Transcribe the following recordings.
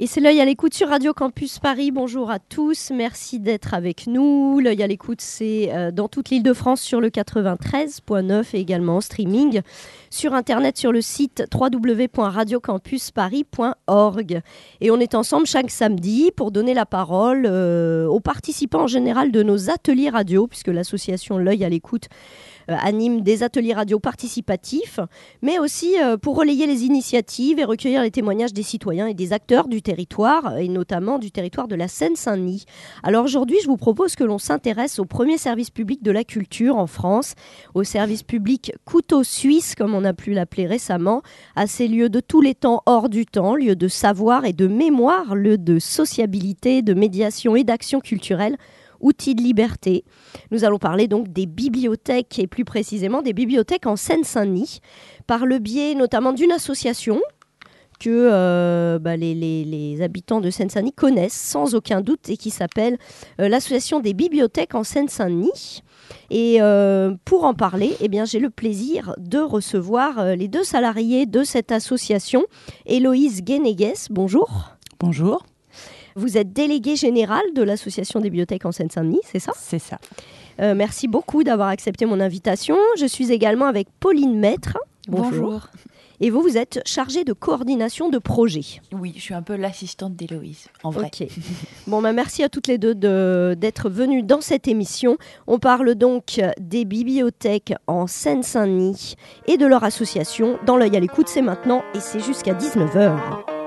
Et c'est l'œil à l'écoute sur Radio Campus Paris. Bonjour à tous, merci d'être avec nous. L'œil à l'écoute, c'est euh, dans toute l'île de France sur le 93.9 et également en streaming sur internet sur le site www.radiocampusparis.org. Et on est ensemble chaque samedi pour donner la parole euh, aux participants en général de nos ateliers radio, puisque l'association L'œil à l'écoute anime des ateliers radio participatifs, mais aussi euh, pour relayer les initiatives et recueillir les témoignages des citoyens et des acteurs du territoire, et notamment du territoire de la Seine-Saint-Denis. Alors aujourd'hui, je vous propose que l'on s'intéresse au premier service public de la culture en France, au service public couteau suisse, comme on a pu l'appeler récemment, à ces lieux de tous les temps hors du temps, lieux de savoir et de mémoire, lieux de sociabilité, de médiation et d'action culturelle outils de liberté. Nous allons parler donc des bibliothèques et plus précisément des bibliothèques en Seine-Saint-Denis par le biais notamment d'une association que euh, bah, les, habitants de Seine-Saint-Denis connaissent sans aucun doute et qui s'appelle euh, l'association des bibliothèques en Seine-Saint-Denis. Et euh, pour en parler, eh bien, j'ai le plaisir de recevoir les deux salariés de cette association. Héloïse Guénégues, bonjour. Bonjour, Vous êtes déléguée générale de l'association des bibliothèques en Seine-Saint-Denis, c'est ça? C'est ça. Euh, Merci beaucoup d'avoir accepté mon invitation. Je suis également avec Pauline Maître. Et vous, vous êtes chargée de coordination de projet. Oui, je suis un peu l'assistante d'Héloïse, en vrai. Ok. Bon, bah, merci à toutes les deux de- d'être venues dans cette émission. On parle donc des bibliothèques en Seine-Saint-Denis et de leur association. Dans l'œil à l'écoute, c'est maintenant et c'est jusqu'à 19h.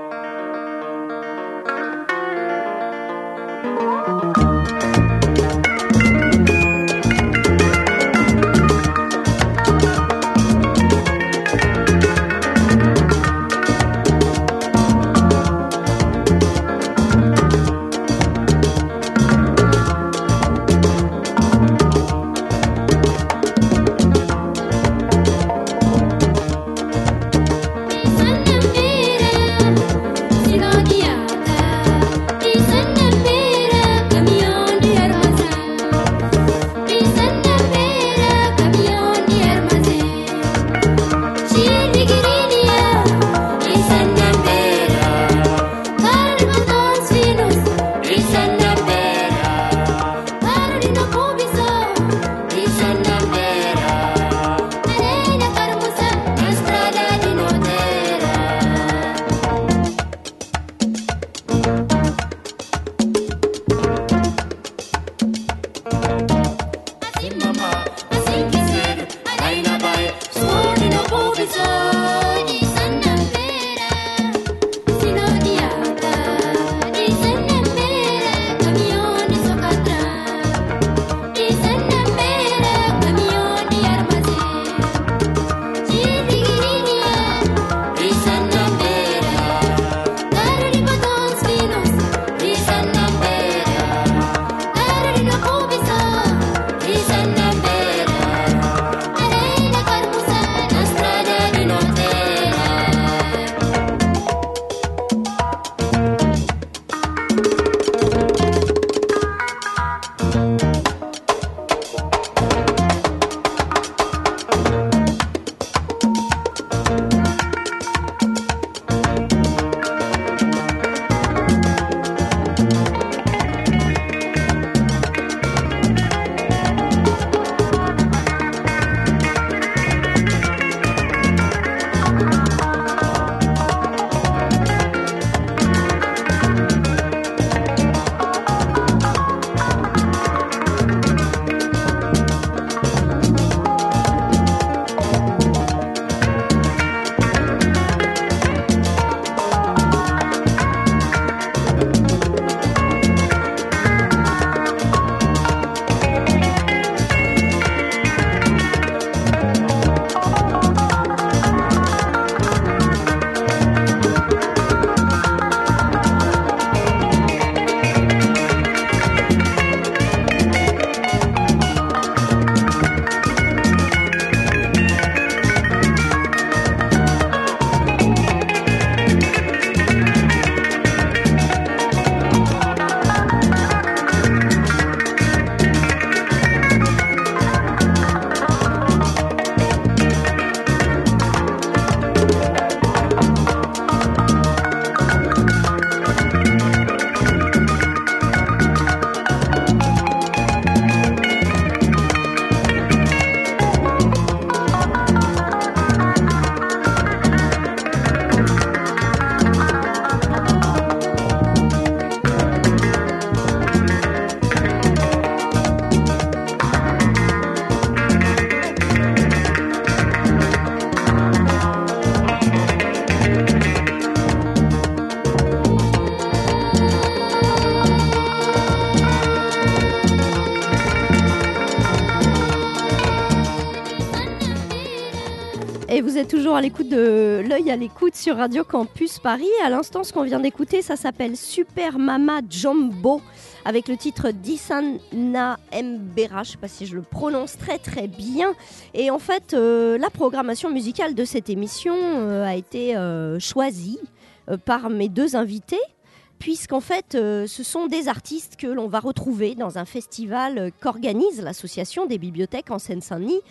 Toujours à l'écoute de l'œil à l'écoute sur Radio Campus Paris. À l'instant, ce qu'on vient d'écouter, ça s'appelle Super Mama Jumbo avec le titre d'Isana Mbera. Je ne sais pas si je le prononce très très bien. Et en fait, euh, la programmation musicale de cette émission euh, a été euh, choisie par mes deux invités puisqu'en fait, ce sont des artistes que l'on va retrouver dans un festival qu'organise l'association des bibliothèques en Seine-Saint-Denis.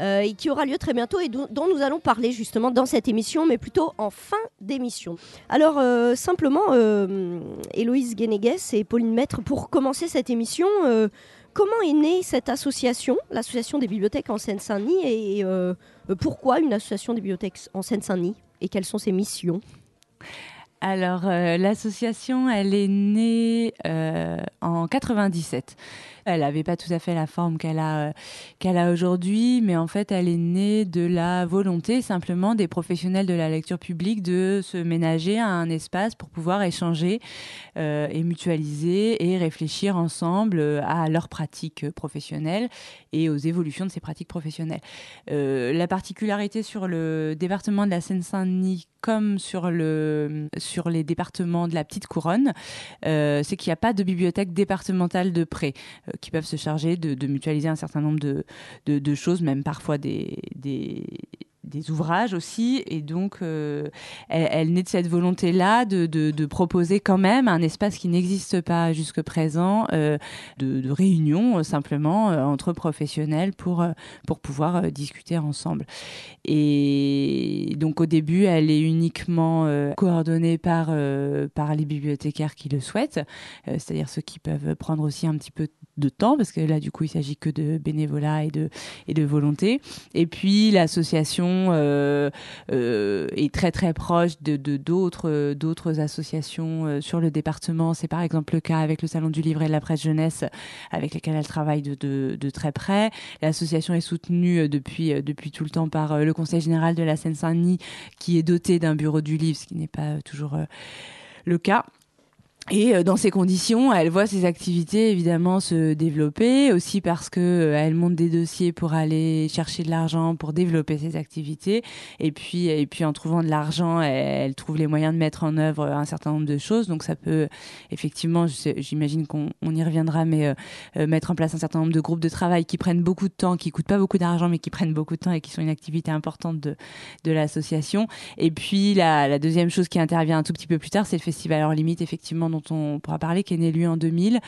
Euh, et qui aura lieu très bientôt et dont, nous allons parler justement dans cette émission, mais plutôt en fin d'émission. Alors euh, simplement, euh, Héloïse Guénéguès et Pauline Maître, pour commencer cette émission, comment est née cette association, l'association des bibliothèques en Seine-Saint-Denis, et pourquoi une association des bibliothèques en Seine-Saint-Denis et quelles sont ses missions? Alors, l'association, elle est née en 97. Elle n'avait pas tout à fait la forme qu'elle a, euh, qu'elle a aujourd'hui, mais en fait, elle est née de la volonté simplement des professionnels de la lecture publique de se ménager à un espace pour pouvoir échanger euh, et mutualiser et réfléchir ensemble euh, à leurs pratiques professionnelles et aux évolutions de ces pratiques professionnelles. La particularité sur le département de la Seine-Saint-Denis, comme sur, le, sur les départements de la Petite Couronne, c'est qu'il n'y a pas de bibliothèque départementale de euh, qui peuvent se charger de, mutualiser un certain nombre de, choses, même parfois des, ouvrages aussi. Et donc, euh, elle, naît de cette volonté-là de, proposer quand même un espace qui n'existe pas jusque présent, euh, de, de réunion euh, simplement entre professionnels pour, pouvoir discuter ensemble. Et donc, au début, elle est uniquement coordonnée par, par les bibliothécaires qui le souhaitent, c'est-à-dire ceux qui peuvent prendre aussi un petit peu de temps, parce que là, du coup, il s'agit que de bénévolat et de, et de volonté. Et puis, l'association euh, euh, est très, très proche de d'autres associations euh, sur le département. C'est par exemple le cas avec le Salon du Livre et de la Presse Jeunesse, avec lesquels elle travaille de, de, de très près. L'association est soutenue depuis, depuis tout le temps par le Conseil général de la Seine-Saint-Denis, qui est doté d'un bureau du livre, ce qui n'est pas toujours le cas. Et euh, dans ces conditions, elle voit ses activités évidemment se développer, aussi parce que euh, elle monte des dossiers pour aller chercher de l'argent pour développer ses activités. Et puis, et puis en trouvant de l'argent, elle, trouve les moyens de mettre en œuvre un certain nombre de choses. Donc ça peut effectivement, j'imagine qu'on on y reviendra, mais euh, euh, mettre en place un certain nombre de groupes de travail qui prennent beaucoup de temps, qui coûtent pas beaucoup d'argent, mais qui prennent beaucoup de temps et qui sont une activité importante de, de l'association. Et puis la, la deuxième chose qui intervient un tout petit peu plus tard, c'est le festival hors limite, effectivement, dont on pourra parler, qui est né lui en 2000,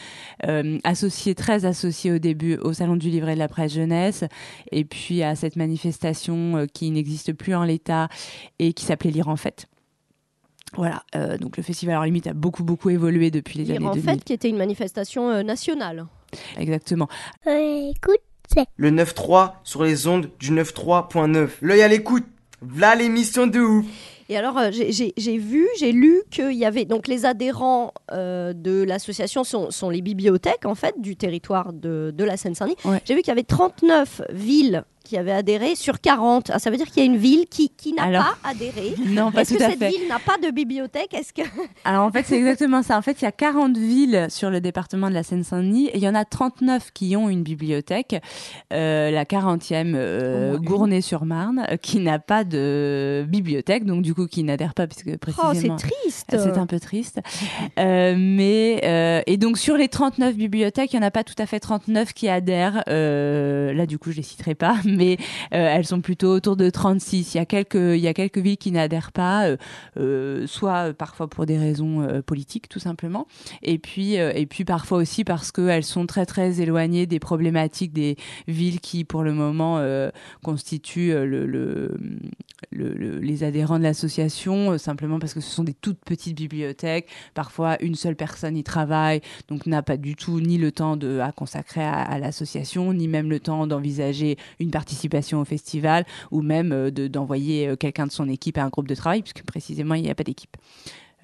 euh, associé, très associé au début au Salon du Livre et de la Presse Jeunesse, et puis à cette manifestation euh, qui n'existe plus en l'état et qui s'appelait Lire en fête. Voilà, euh, donc le festival hors limite a beaucoup beaucoup évolué depuis les Lire années en 2000. fait, qui était une manifestation euh, nationale. Exactement. Le 9-3 sur les ondes du 9-3.9. L'œil à l'écoute. V'là l'émission de ouf. Et alors, euh, j'ai- vu, j'ai lu qu'il y avait donc les adhérents euh, de l'association sont, sont les bibliothèques en fait du territoire de, de la Seine-Saint-Denis. Ouais. J'ai vu qu'il y avait 39 villes qui avaient adhéré sur 40. Ah, ça veut dire qu'il y a une ville qui, qui n'a Alors, pas adhéré. Non, pas Est-ce tout que à cette fait. ville n'a pas de bibliothèque? Est-ce que Alors en fait, c'est exactement ça. En fait, il y a 40 villes sur le département de la Seine-Saint-Denis et il y en a 39 qui ont une bibliothèque. Euh, la 40e, euh. Gournay-sur-Marne, euh, qui n'a pas de bibliothèque, donc du coup qui n'adhère pas puisque Oh, c'est précisément... triste. c'est un peu triste. Euh, mais et donc sur les 39 bibliothèques, il n'y en a pas tout à fait 39 qui adhèrent. Là, du coup, je les citerai pas, mais euh, elles sont plutôt autour de 36. Il y a quelques, il y a quelques villes qui n'adhèrent pas, euh, euh, soit parfois pour des raisons politiques, tout simplement, et puis et puis parfois aussi parce qu'elles sont très très éloignées des problématiques des villes qui, pour le moment, constituent le, le, le- le- les adhérents de l'association, simplement parce que ce sont des toutes petites bibliothèques. Parfois, une seule personne y travaille, donc n'a pas du tout ni le temps de, à consacrer à, à l'association, ni même le temps d'envisager une participation au festival, ou même euh, de- d'envoyer euh, quelqu'un de son équipe à un groupe de travail, puisque précisément, il n'y a pas d'équipe.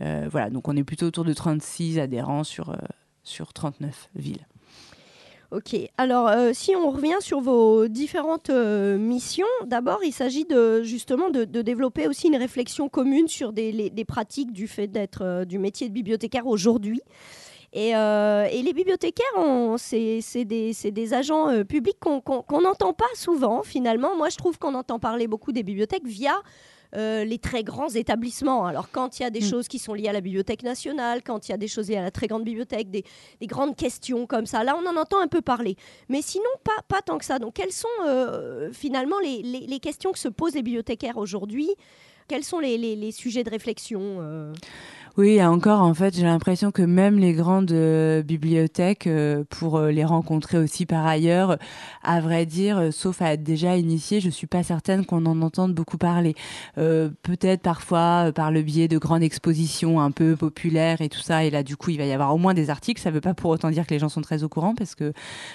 Euh, voilà, donc on est plutôt autour de 36 adhérents sur, sur 39 villes. Ok, alors si on revient sur vos différentes missions, d'abord il s'agit de justement de, développer aussi une réflexion commune sur des, pratiques du fait d'être du métier de bibliothécaire aujourd'hui. Et, euh, et les bibliothécaires, c'est des, agents euh, publics qu'on n'entend pas souvent finalement. Moi, je trouve qu'on entend parler beaucoup des bibliothèques via euh, les très grands établissements. Alors quand il y a des Mm. choses qui sont liées à la Bibliothèque nationale, quand il y a des choses liées à la très grande bibliothèque, des, des grandes questions comme ça, là on en entend un peu parler. Mais sinon, pas, pas tant que ça. Donc quelles sont euh, finalement les, les- les questions que se posent les bibliothécaires aujourd'hui? Quels sont les, les- les sujets de réflexion euh? Oui, encore, en fait, j'ai l'impression que même les grandes euh, bibliothèques, euh, pour euh, les rencontrer aussi par ailleurs, à vrai dire, sauf à être déjà initié, je suis pas certaine qu'on en entende beaucoup parler. Peut-être parfois par le biais de grandes expositions un peu populaires et tout ça, et là, du coup, il va y avoir au moins des articles. Ça veut pas pour autant dire que les gens sont très au courant, parce que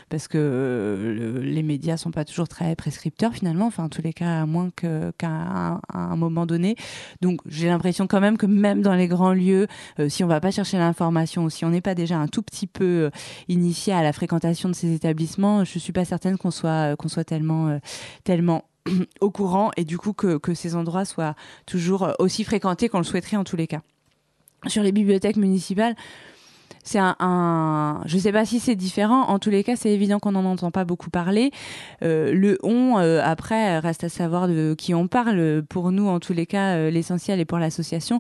parce que le- les médias sont pas toujours très prescripteurs finalement, enfin, en tous les cas, à moins qu'à un moment donné. Donc, j'ai l'impression quand même que même dans les grands lieux, euh, si on va pas chercher l'information, si on n'est pas déjà un tout petit peu euh, initié à la fréquentation de ces établissements, je suis pas certaine qu'on soit euh, tellement au courant et du coup que, ces endroits soient toujours aussi fréquentés qu'on le souhaiterait en tous les cas. Sur les bibliothèques municipales, c'est un, un- je sais pas si c'est différent. En tous les cas, c'est évident qu'on n'en entend pas beaucoup parler. Euh, le on, euh, après, reste à savoir de qui on parle. Pour nous, en tous les cas, euh, l'essentiel et pour l'association,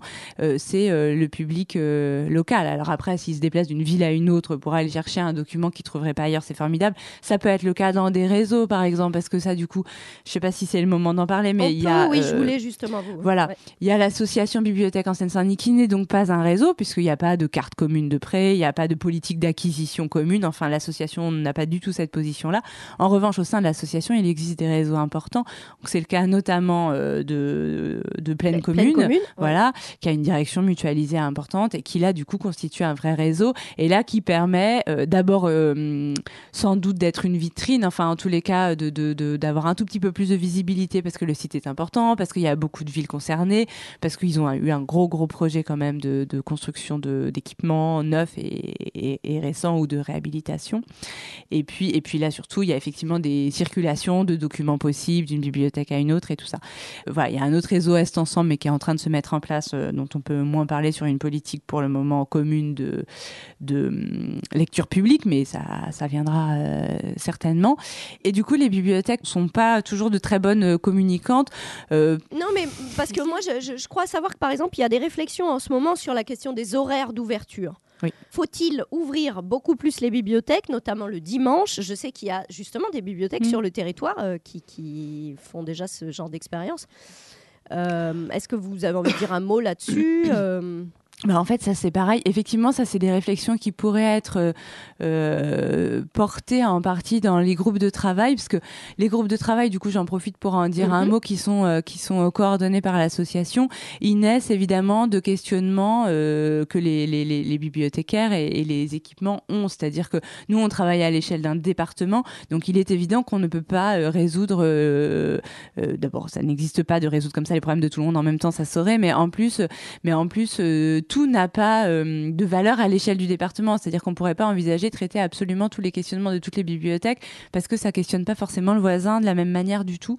c'est le public local. Alors après, s'il se déplace d'une ville à une autre pour aller chercher un document qu'il trouverait pas ailleurs, c'est formidable. Ça peut être le cas dans des réseaux, par exemple, parce que ça, du coup, je sais pas si c'est le moment d'en parler, mais il y a. oui, je voulais justement vous. voilà. Ouais. Il y a l'association Bibliothèque en Seine-Saint-Denis qui n'est donc pas un réseau puisqu'il n'y a pas de carte commune de prêt, n'y a pas de politique d'acquisition commune. Enfin, l'association n'a pas du tout cette position-là. En revanche, au sein de l'association, il existe des réseaux importants. C'est le cas notamment euh, de, de Pleine Pleine Commune, Commune, ouais. voilà, qui a une direction mutualisée importante et qui là, du coup, constitue un vrai réseau. Et là, qui permet euh, d'abord, euh, sans doute, d'être une vitrine, enfin, en tous les cas, de de- de- d'avoir un tout petit peu plus de visibilité parce que le site est important, parce qu'il y a beaucoup de villes concernées, parce qu'ils ont eu un gros, gros projet quand même de, de construction de- d'équipements neufs et, et, récents ou de réhabilitation. Et puis, et puis là, surtout, il y a effectivement des circulations de documents possibles d'une bibliothèque à une autre et tout ça. Voilà, il y a un autre réseau Est Ensemble, mais qui est en train de se mettre en place, euh, dont on peut moins parler sur une politique pour le moment commune de, de hum, lecture publique, mais ça, ça viendra euh, certainement. Et du coup, les bibliothèques sont pas toujours de très bonnes euh, communicantes. Non, mais parce que moi, je crois savoir que par exemple, il y a des réflexions en ce moment sur la question des horaires d'ouverture. Oui. Faut-il ouvrir beaucoup plus les bibliothèques, notamment le dimanche? Je sais qu'il y a justement des bibliothèques Mm. sur le territoire euh, qui, qui font déjà ce genre d'expérience. Euh, Est-ce que vous avez envie de dire un mot là-dessus? Euh, Bah en fait, ça c'est pareil. Effectivement, ça c'est des réflexions qui pourraient être euh, euh, portées en partie dans les groupes de travail, parce que les groupes de travail, du coup, j'en profite pour en dire un Mhm. mot, qui sont euh, qui sont euh, coordonnés par l'association. Ils naissent évidemment de questionnements euh, que les, les, les, les bibliothécaires et, et les équipements ont, c'est-à-dire que nous on travaille à l'échelle d'un département, donc il est évident qu'on ne peut pas euh, résoudre. D'abord, ça n'existe pas de résoudre comme ça les problèmes de tout le monde en même temps, ça saurait, mais en plus, mais en plus, euh, tout n'a pas euh, de valeur à l'échelle du département. C'est-à-dire qu'on pourrait pas envisager de traiter absolument tous les questionnements de toutes les bibliothèques parce que ça questionne pas forcément le voisin de la même manière du tout.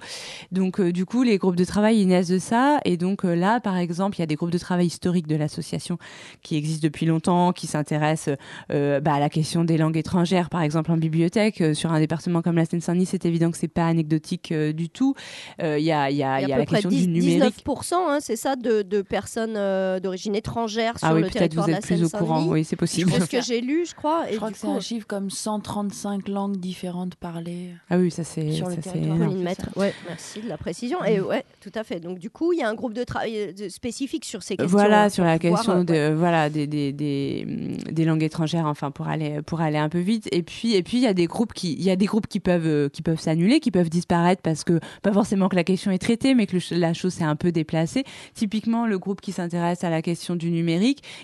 Donc, euh, du coup, les groupes de travail ils naissent de ça. Et donc euh, là, par exemple, il y a des groupes de travail historiques de l'association qui existent depuis longtemps, qui s'intéressent bah, à la question des langues étrangères, par exemple en bibliothèque. Sur un département comme la Seine-Saint-Denis, c'est évident que c'est pas anecdotique du tout. Il y a, y a, y y a a à la question 10 du numérique. 19%, hein, c'est ça, de, de personnes d'origine étrangère sur Ah oui, le peut-être territoire vous de la êtes plus au courant. Oui, c'est possible. C'est ce que j'ai lu, je crois. Et Je crois que c'est un chiffre comme 135 langues différentes parlées. Ah oui, ça c'est Sur le ça, c'est territoire. Ouais, merci de la précision. Et ouais, tout à fait. Donc du coup, il y a un groupe de travail euh, spécifique sur ces questions. Voilà, sur la pouvoir, question euh, de ouais. voilà des, des, des, hum, des langues étrangères, enfin pour aller pour aller un peu vite. Et puis et puis il y a des groupes qui il y a des groupes qui peuvent euh, qui peuvent s'annuler, qui peuvent disparaître parce que pas forcément que la question est traitée, mais que le la chose s'est un peu déplacée. Typiquement, le groupe qui s'intéresse à la question du numérique,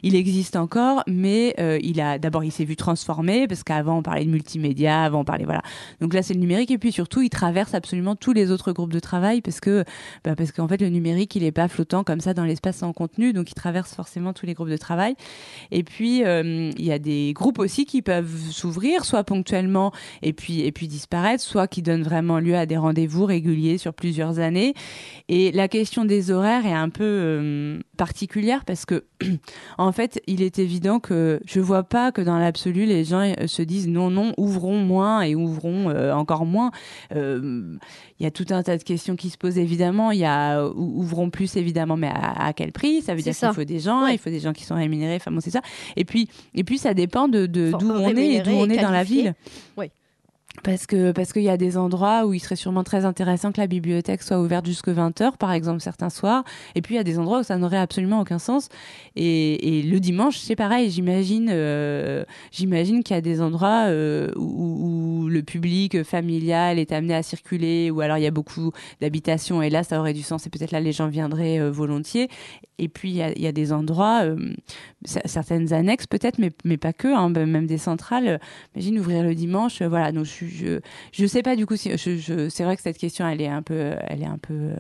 il existe encore, mais euh, il a d'abord il s'est vu transformé parce qu'avant on parlait de multimédia, avant on parlait voilà. Donc là c'est le numérique et puis surtout il traverse absolument tous les autres groupes de travail parce que bah, parce qu'en fait le numérique il est pas flottant comme ça dans l'espace sans contenu, donc il traverse forcément tous les groupes de travail. Et puis euh, il y a des groupes aussi qui peuvent s'ouvrir, soit ponctuellement et puis et puis disparaître, soit qui donnent vraiment lieu à des rendez-vous réguliers sur plusieurs années. Et la question des horaires est un peu euh, particulière parce que en fait il est évident que je vois pas que dans l'absolu les gens euh, se disent non non ouvrons moins et ouvrons euh, encore moins. Il y a tout un tas de questions qui se posent évidemment. Il y a ouvrons plus évidemment mais à, quel prix? Ça veut dire qu'il faut des gens il faut des gens qui sont rémunérés enfin bon c'est ça. Et puis et puis ça dépend de d'où on est et d'où on est dans la ville. oui parce que parce qu'il y a des endroits où il serait sûrement très intéressant que la bibliothèque soit ouverte jusque 20h par exemple certains soirs. Et puis il y a des endroits où ça n'aurait absolument aucun sens. Et, le dimanche c'est pareil. J'imagine euh, j'imagine qu'il y a des endroits euh, où, le public familial est amené à circuler ou alors il y a beaucoup d'habitations. Et là ça aurait du sens. Et peut-être là les gens viendraient euh, volontiers. Et puis il y a, des endroits certaines annexes peut-être mais mais pas que hein, même des centrales. Imagine ouvrir le dimanche voilà. Donc je je je sais pas du coup si je, c'est vrai que cette question elle est un peu elle est un peu euh,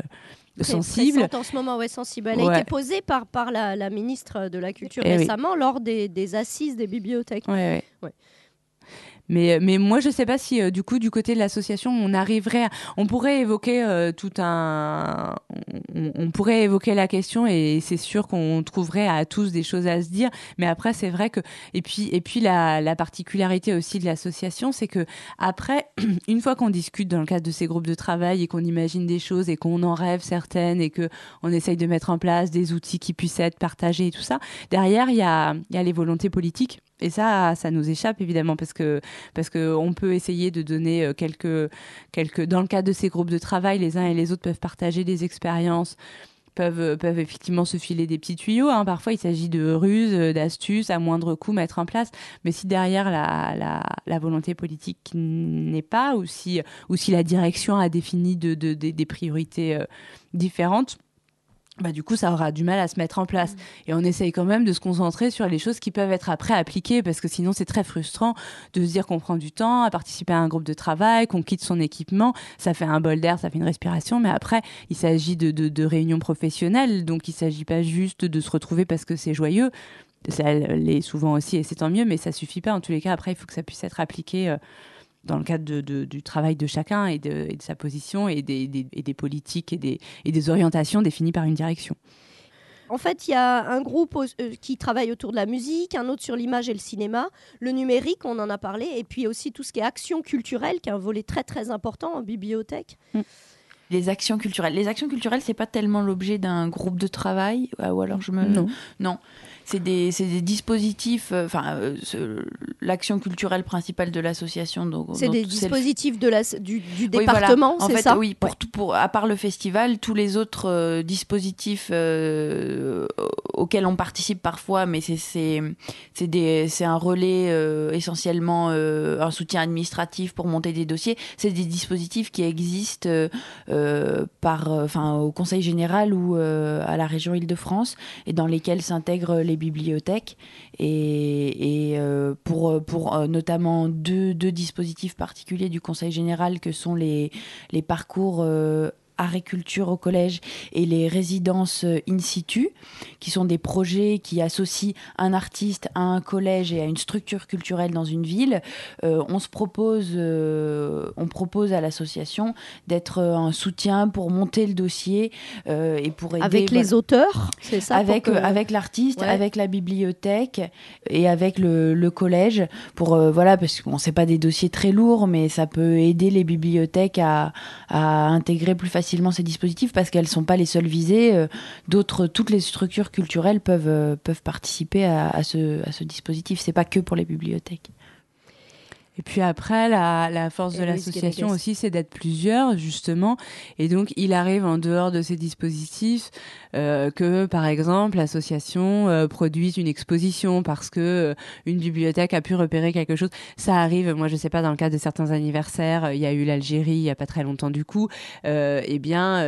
sensible. en ce moment, ouais, sensible. Elle a été posée par, par la, la ministre de la Culture eh récemment lors des, des, assises des bibliothèques. Ouais, ouais. Mais, mais moi, je sais pas si euh, du coup, du côté de l'association, on arriverait, à... on pourrait évoquer euh, tout un, on, pourrait évoquer la question et c'est sûr qu'on trouverait à tous des choses à se dire. Mais après, c'est vrai que et puis et puis la, la particularité aussi de l'association, c'est que après, une fois qu'on discute dans le cadre de ces groupes de travail et qu'on imagine des choses et qu'on en rêve certaines et que on essaye de mettre en place des outils qui puissent être partagés et tout ça, derrière il y a il y a les volontés politiques et ça, ça nous échappe évidemment parce que parce que on peut essayer de donner euh, quelques quelques dans le cadre de ces groupes de travail, les uns et les autres peuvent partager des expériences peuvent, euh, peuvent effectivement se filer des petits tuyaux. Hein. Parfois, il s'agit de ruses, euh, d'astuces, à moindre coût, mettre en place. Mais si derrière la, la, la volonté politique n'est pas, ou si, ou si la direction a défini de, de, de des priorités différentes, bah, du coup, ça aura du mal à se mettre en place. Mm. Et on essaye quand même de se concentrer sur les choses qui peuvent être après appliquées, parce que sinon, c'est très frustrant de se dire qu'on prend du temps à participer à un groupe de travail, qu'on quitte son équipement. Ça fait un bol d'air, ça fait une respiration, mais après, il s'agit de, de, de réunions professionnelles, donc il s'agit pas juste de se retrouver parce que c'est joyeux. Ça l'est souvent aussi, et c'est tant mieux, mais ça suffit pas. En tous les cas, après, il faut que ça puisse être appliqué. Euh, dans le cadre de, du travail de chacun et de, sa position et des, des, politiques et des, et des orientations définies par une direction. En fait, il y a un groupe euh, qui travaille autour de la musique, un autre sur l'image et le cinéma, le numérique, on en a parlé, et puis aussi tout ce qui est action culturelle, qui est un volet très très important en bibliothèque. Mm. Les actions culturelles. Les actions culturelles, c'est pas tellement l'objet d'un groupe de travail, ou alors je me. Non. Non c'est des, des, dispositifs, euh, enfin, euh, l'action culturelle principale de l'association. C'est des dispositifs de la, du, du département, c'est ça Oui, pour, tout, pour, à part le festival, tous les autres euh, dispositifs auxquels on participe parfois, mais c'est un relais essentiellement un soutien administratif pour monter des dossiers. C'est des dispositifs qui existent par, enfin, au Conseil général ou à la région Île-de-France et dans lesquels s'intègrent les bibliothèques et, euh, pour, euh, notamment deux, dispositifs particuliers du Conseil général que sont les, les parcours euh, agriculture au collège et les résidences euh, in situ, qui sont des projets qui associent un artiste à un collège et à une structure culturelle dans une ville. Euh, on se propose, euh, on propose à l'association d'être un soutien pour monter le dossier et pour aider avec les auteurs, c'est ça Avec avec l'artiste, avec la bibliothèque et avec le, le collège pour voilà parce qu'on sait pas des dossiers très lourds, mais ça peut aider les bibliothèques à, à intégrer plus facilement facilement ces dispositifs parce qu'elles ne sont pas les seules visées. Euh, d'autres, toutes les structures culturelles peuvent, euh, peuvent participer à, à, ce, à ce dispositif. Pas que pour les bibliothèques. Et puis après, la, la force de l'association aussi, c'est d'être plusieurs, justement. Et donc, il arrive en dehors de ces dispositifs euh, que, par exemple, l'association euh, produise une exposition parce que euh, une bibliothèque a pu repérer quelque chose. Ça arrive, moi, je sais pas, dans le cadre de certains anniversaires, il y a eu l'Algérie il y a pas très longtemps du coup. eh bien,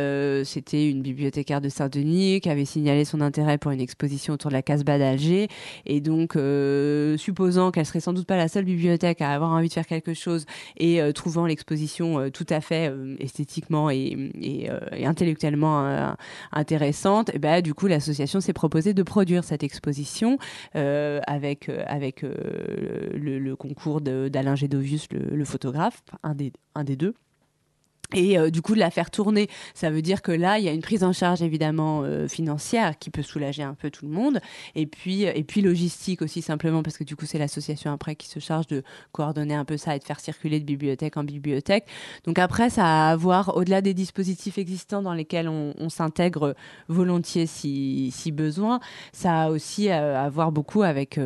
c'était une bibliothécaire de Saint-Denis qui avait signalé son intérêt pour une exposition autour de la Casbah d'Alger. Et donc, supposant qu'elle serait sans doute pas la seule bibliothèque à avoir un envie de faire quelque chose et euh, trouvant l'exposition euh, tout à fait euh, esthétiquement et, intellectuellement intéressante, eh ben, du coup l'association s'est proposée de produire cette exposition avec, avec le, le, concours d'Alain Gédovius, le, le, photographe, un des, un des deux. Et euh, du coup, de la faire tourner, ça veut dire que là, il y a une prise en charge évidemment euh, financière qui peut soulager un peu tout le monde, et puis et puis logistique aussi simplement parce que du coup, c'est l'association après qui se charge de coordonner un peu ça et de faire circuler de bibliothèque en bibliothèque. Donc après, ça a à voir au-delà des dispositifs existants dans lesquels on, on s'intègre volontiers si, si besoin, ça a aussi à, à voir beaucoup avec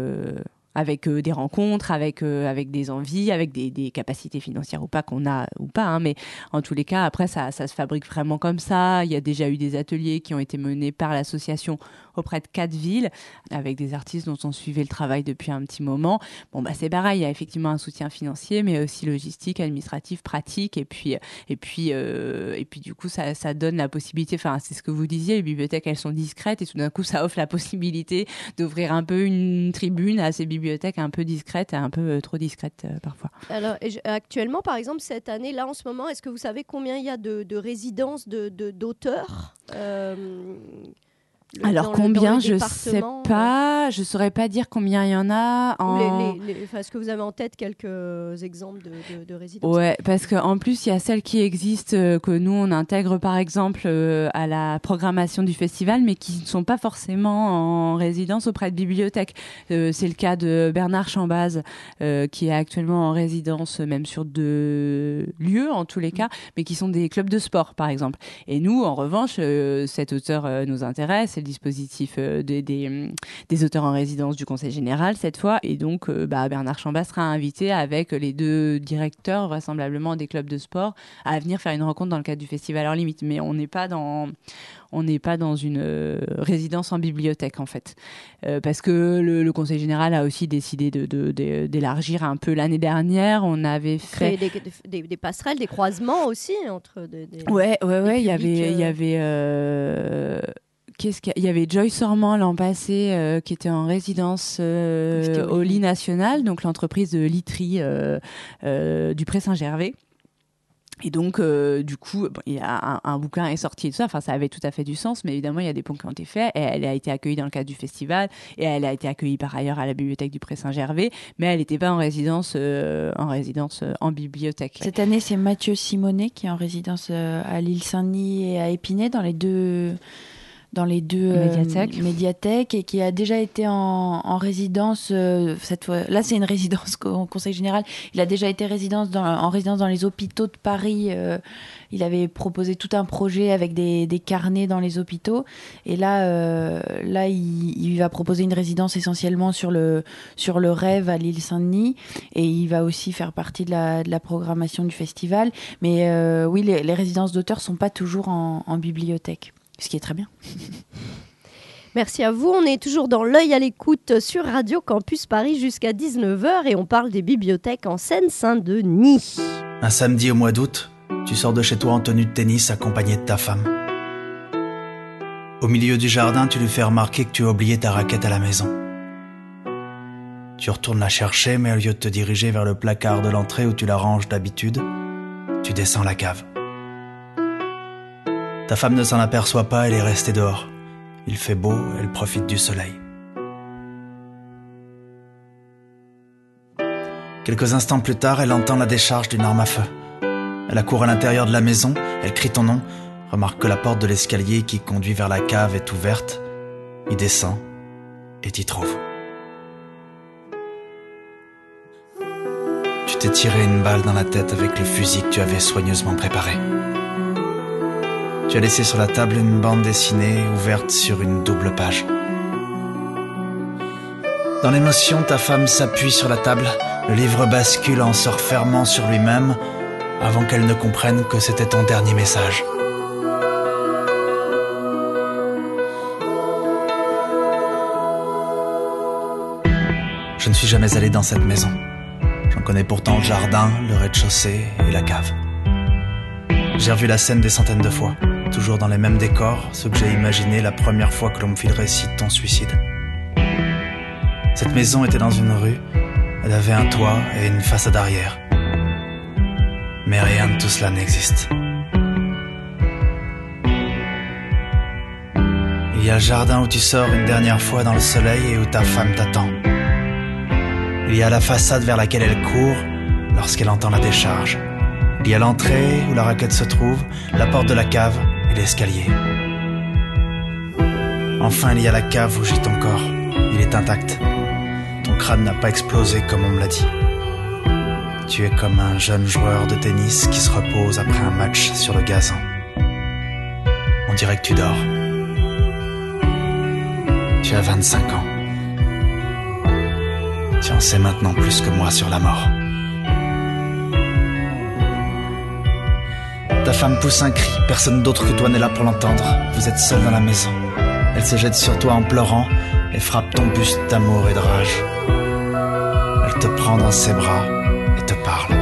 avec euh, des rencontres, avec euh, avec des envies, avec des, capacités financières ou pas qu'on a ou pas. Hein, mais en tous les cas, après ça, ça se fabrique vraiment comme ça. Il y a déjà eu des ateliers qui ont été menés par l'association auprès de quatre villes avec des artistes dont on suivait le travail depuis un petit moment. Bon bah c'est pareil, il y a effectivement un soutien financier, mais aussi logistique, administratif, pratique, et puis et puis euh, et puis du coup ça, ça donne la possibilité. Enfin c'est ce que vous disiez, les bibliothèques elles sont discrètes et tout d'un coup ça offre la possibilité d'ouvrir un peu une tribune à ces bibliothèques un peu discrètes et un peu euh, trop discrètes euh, parfois. Alors actuellement par exemple cette année là en ce moment, est-ce que vous savez combien il y a de, de résidences de d'auteurs euh, alors combien je sais pas, je saurais pas dire combien il y en a. En... Est-ce que vous avez en tête quelques exemples de, de, résidences? Ouais, parce qu'en plus il y a celles qui existent euh, que nous on intègre par exemple euh, à la programmation du festival, mais qui ne sont pas forcément en résidence auprès de bibliothèques. Euh, c'est le cas de Bernard Chambaz qui est actuellement en résidence même sur deux lieux en tous les cas, mais qui sont des clubs de sport par exemple. Et nous en revanche, cet auteur nous intéresse dispositif euh, des, hum, des, auteurs en résidence du Conseil général cette fois. Et donc, euh, bah, Bernard Chambas sera invité avec les deux directeurs, vraisemblablement des clubs de sport, à venir faire une rencontre dans le cadre du festival hors limite. Mais on n'est pas dans on n'est pas dans une euh, résidence en bibliothèque en fait, parce que le, Conseil général a aussi décidé d'élargir de, un peu l'année dernière. On avait fait des, des, passerelles, des croisements aussi entre des. ouais, ouais, ouais. Il y avait, il y avait qu'est-ce qu'il y, avait Joyce Ormand l'an passé euh, qui était en résidence euh, au lit national, donc l'entreprise de literie euh, du Pré Saint-Gervais. Et donc, du coup, il y a un, bouquin est sorti et tout ça. Enfin, ça avait tout à fait du sens, mais évidemment, il y a des ponts qui ont été faits. Et elle a été accueillie dans le cadre du festival, et elle a été accueillie par ailleurs à la bibliothèque du Pré Saint-Gervais, mais elle n'était pas en résidence, en résidence en bibliothèque. Cette année, c'est Mathieu Simonet qui est en résidence à l'île Saint-Denis et à Épinay, dans les deux dans les deux euh, médiathèques. et qui a déjà été en, résidence euh, cette fois. Là, c'est une résidence au Conseil général. Il a déjà été résidence dans, en résidence dans les hôpitaux de Paris. Euh, il avait proposé tout un projet avec des, carnets dans les hôpitaux. Et là, là, il, va proposer une résidence essentiellement sur le sur le rêve à l'île Saint-Denis. Et il va aussi faire partie de la, de la programmation du festival. Mais oui, les, les résidences d'auteurs sont pas toujours en, en bibliothèque ce qui est très bien. Merci à vous. On est toujours dans l'œil à l'écoute sur Radio Campus Paris jusqu'à 19h et on parle des bibliothèques en Seine-Saint-Denis. Un samedi au mois d'août, tu sors de chez toi en tenue de tennis accompagné de ta femme. Au milieu du jardin, tu lui fais remarquer que tu as oublié ta raquette à la maison. Tu retournes la chercher, mais au lieu de te diriger vers le placard de l'entrée où tu la ranges d'habitude, tu descends la cave. Ta femme ne s'en aperçoit pas, elle est restée dehors. Il fait beau, elle profite du soleil. Quelques instants plus tard, elle entend la décharge d'une arme à feu. Elle accourt à l'intérieur de la maison, elle crie ton nom, remarque que la porte de l'escalier qui conduit vers la cave est ouverte, y descend et t'y trouve. Tu t'es tiré une balle dans la tête avec le fusil que tu avais soigneusement préparé. Tu laissé sur la table une bande dessinée ouverte sur une double page. Dans l'émotion, ta femme s'appuie sur la table, le livre bascule en se refermant sur lui-même avant qu'elle ne comprenne que c'était ton dernier message. Je ne suis jamais allé dans cette maison. J'en connais pourtant le jardin, le rez-de-chaussée et la cave. J'ai revu la scène des centaines de fois toujours dans les mêmes décors, ce que j'ai imaginé la première fois que l'on me fit le ton suicide. Cette maison était dans une rue, elle avait un toit et une façade arrière. Mais rien de tout cela n'existe. Il y a le jardin où tu sors une dernière fois dans le soleil et où ta femme t'attend. Il y a la façade vers laquelle elle court lorsqu'elle entend la décharge. Il y a l'entrée où la raquette se trouve, la porte de la cave l'escalier. Enfin, il y a la cave où gît ton corps. Il est intact. Ton crâne n'a pas explosé comme on me l'a dit. Tu es comme un jeune joueur de tennis qui se repose après un match sur le gazon. On dirait que tu dors. Tu as 25 ans. Tu en sais maintenant plus que moi sur la mort. Ta femme pousse un cri, personne d'autre que toi n'est là pour l'entendre. Vous êtes seul dans la maison. Elle se jette sur toi en pleurant et frappe ton buste d'amour et de rage. Elle te prend dans ses bras et te parle.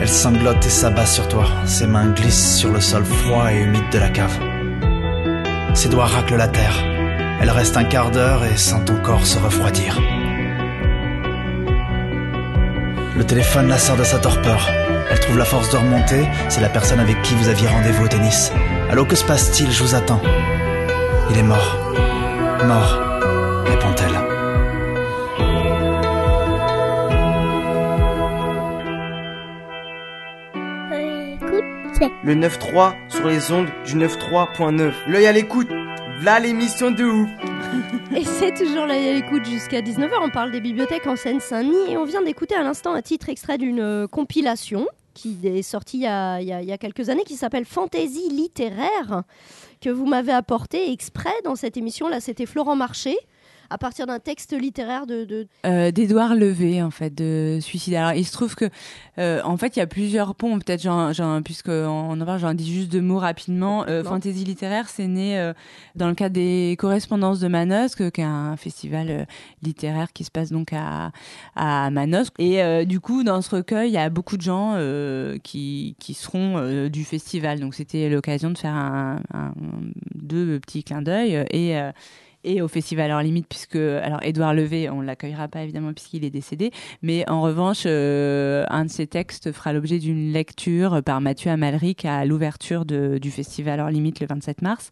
Elle sanglote et s'abat sur toi. Ses mains glissent sur le sol froid et humide de la cave. Ses doigts raclent la terre. Elle reste un quart d'heure et sent ton corps se refroidir. Téléphone la sort de sa torpeur. Elle trouve la force de remonter. C'est la personne avec qui vous aviez rendez-vous au tennis. Allô, que se passe-t-il? Je vous attends. Il est mort. Mort, répond-elle. Le 9-3 sur les ondes du 9-3.9. L'œil à l'écoute. V'là l'émission de ouf. Et c'est toujours l'œil à l'écoute jusqu'à 19h. On parle des bibliothèques en Seine-Saint-Denis et on vient d'écouter à l'instant un titre extrait d'une euh, compilation qui est sortie il y a, il y a- il y a quelques années qui s'appelle Fantaisie littéraire que vous m'avez apporté exprès dans cette émission. Là, c'était Florent Marché à partir d'un texte littéraire de, de- Euh, d'Édouard Levé en fait de suicide. Alors il se trouve que euh, en fait il y a plusieurs ponts peut-être j'en, puisque en parle j'en dis juste deux mots rapidement. Euh. Fantaisie littéraire c'est né dans le cadre des correspondances de Manosque qui est un festival littéraire qui se passe donc à à Manosque et du coup dans ce recueil il y a beaucoup de gens qui qui seront du festival donc c'était l'occasion de faire un, un- deux petits clins d'œil et euh, et au festival hors limite puisque alors Édouard Levé on l'accueillera pas évidemment puisqu'il est décédé. Mais en revanche euh, un de ses textes fera l'objet d'une lecture par Mathieu Amalric à l'ouverture du festival hors limite le 27 mars.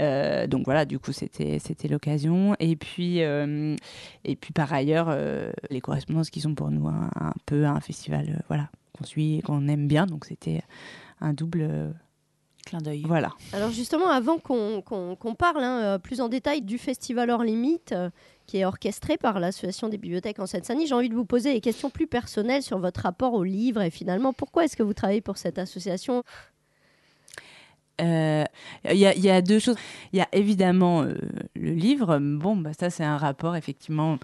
Euh, donc voilà du coup c'était l'occasion. Et puis euh, et puis par ailleurs les correspondances qui sont pour nous un, un peu un festival voilà qu'on suit qu'on aime bien. Donc c'était un double clin d'œil voilà Alors justement, avant qu'on parle hein, euh, plus en détail du Festival hors limite, euh, qui est orchestré par l'Association des bibliothèques en Seine-Saint-Denis, j'ai envie de vous poser des questions plus personnelles sur votre rapport au livre et finalement, pourquoi est-ce que vous travaillez pour cette association? Euh, Il y, a, il y a deux choses. Il y a évidemment euh, le livre. Bon, bah, ça, c'est un rapport effectivement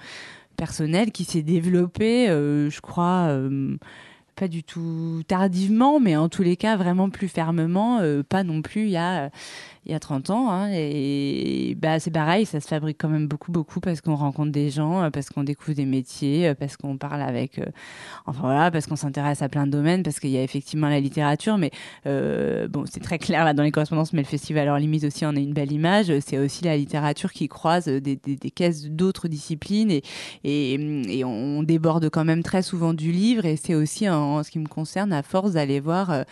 personnel qui s'est développé, euh, je crois, euh, pas du tout tardivement, mais en tous les cas vraiment plus fermement, euh, pas non plus il y a, y a 30 ans. hein. et bah, c'est pareil, ça se fabrique quand même beaucoup, beaucoup parce qu'on rencontre des gens, euh, parce qu'on découvre des métiers, euh, parce qu'on parle avec. enfin voilà, parce qu'on s'intéresse à plein de domaines, parce qu'il y a effectivement la littérature, mais bon, c'est très clair là dans les correspondances, mais le festival hors limite aussi en a une belle image. C'est aussi la littérature qui croise des, des, caisses d'autres disciplines et, et, on déborde quand même très souvent du livre. Et c'est aussi, en, ce qui me concerne, à force d'aller voir. euh,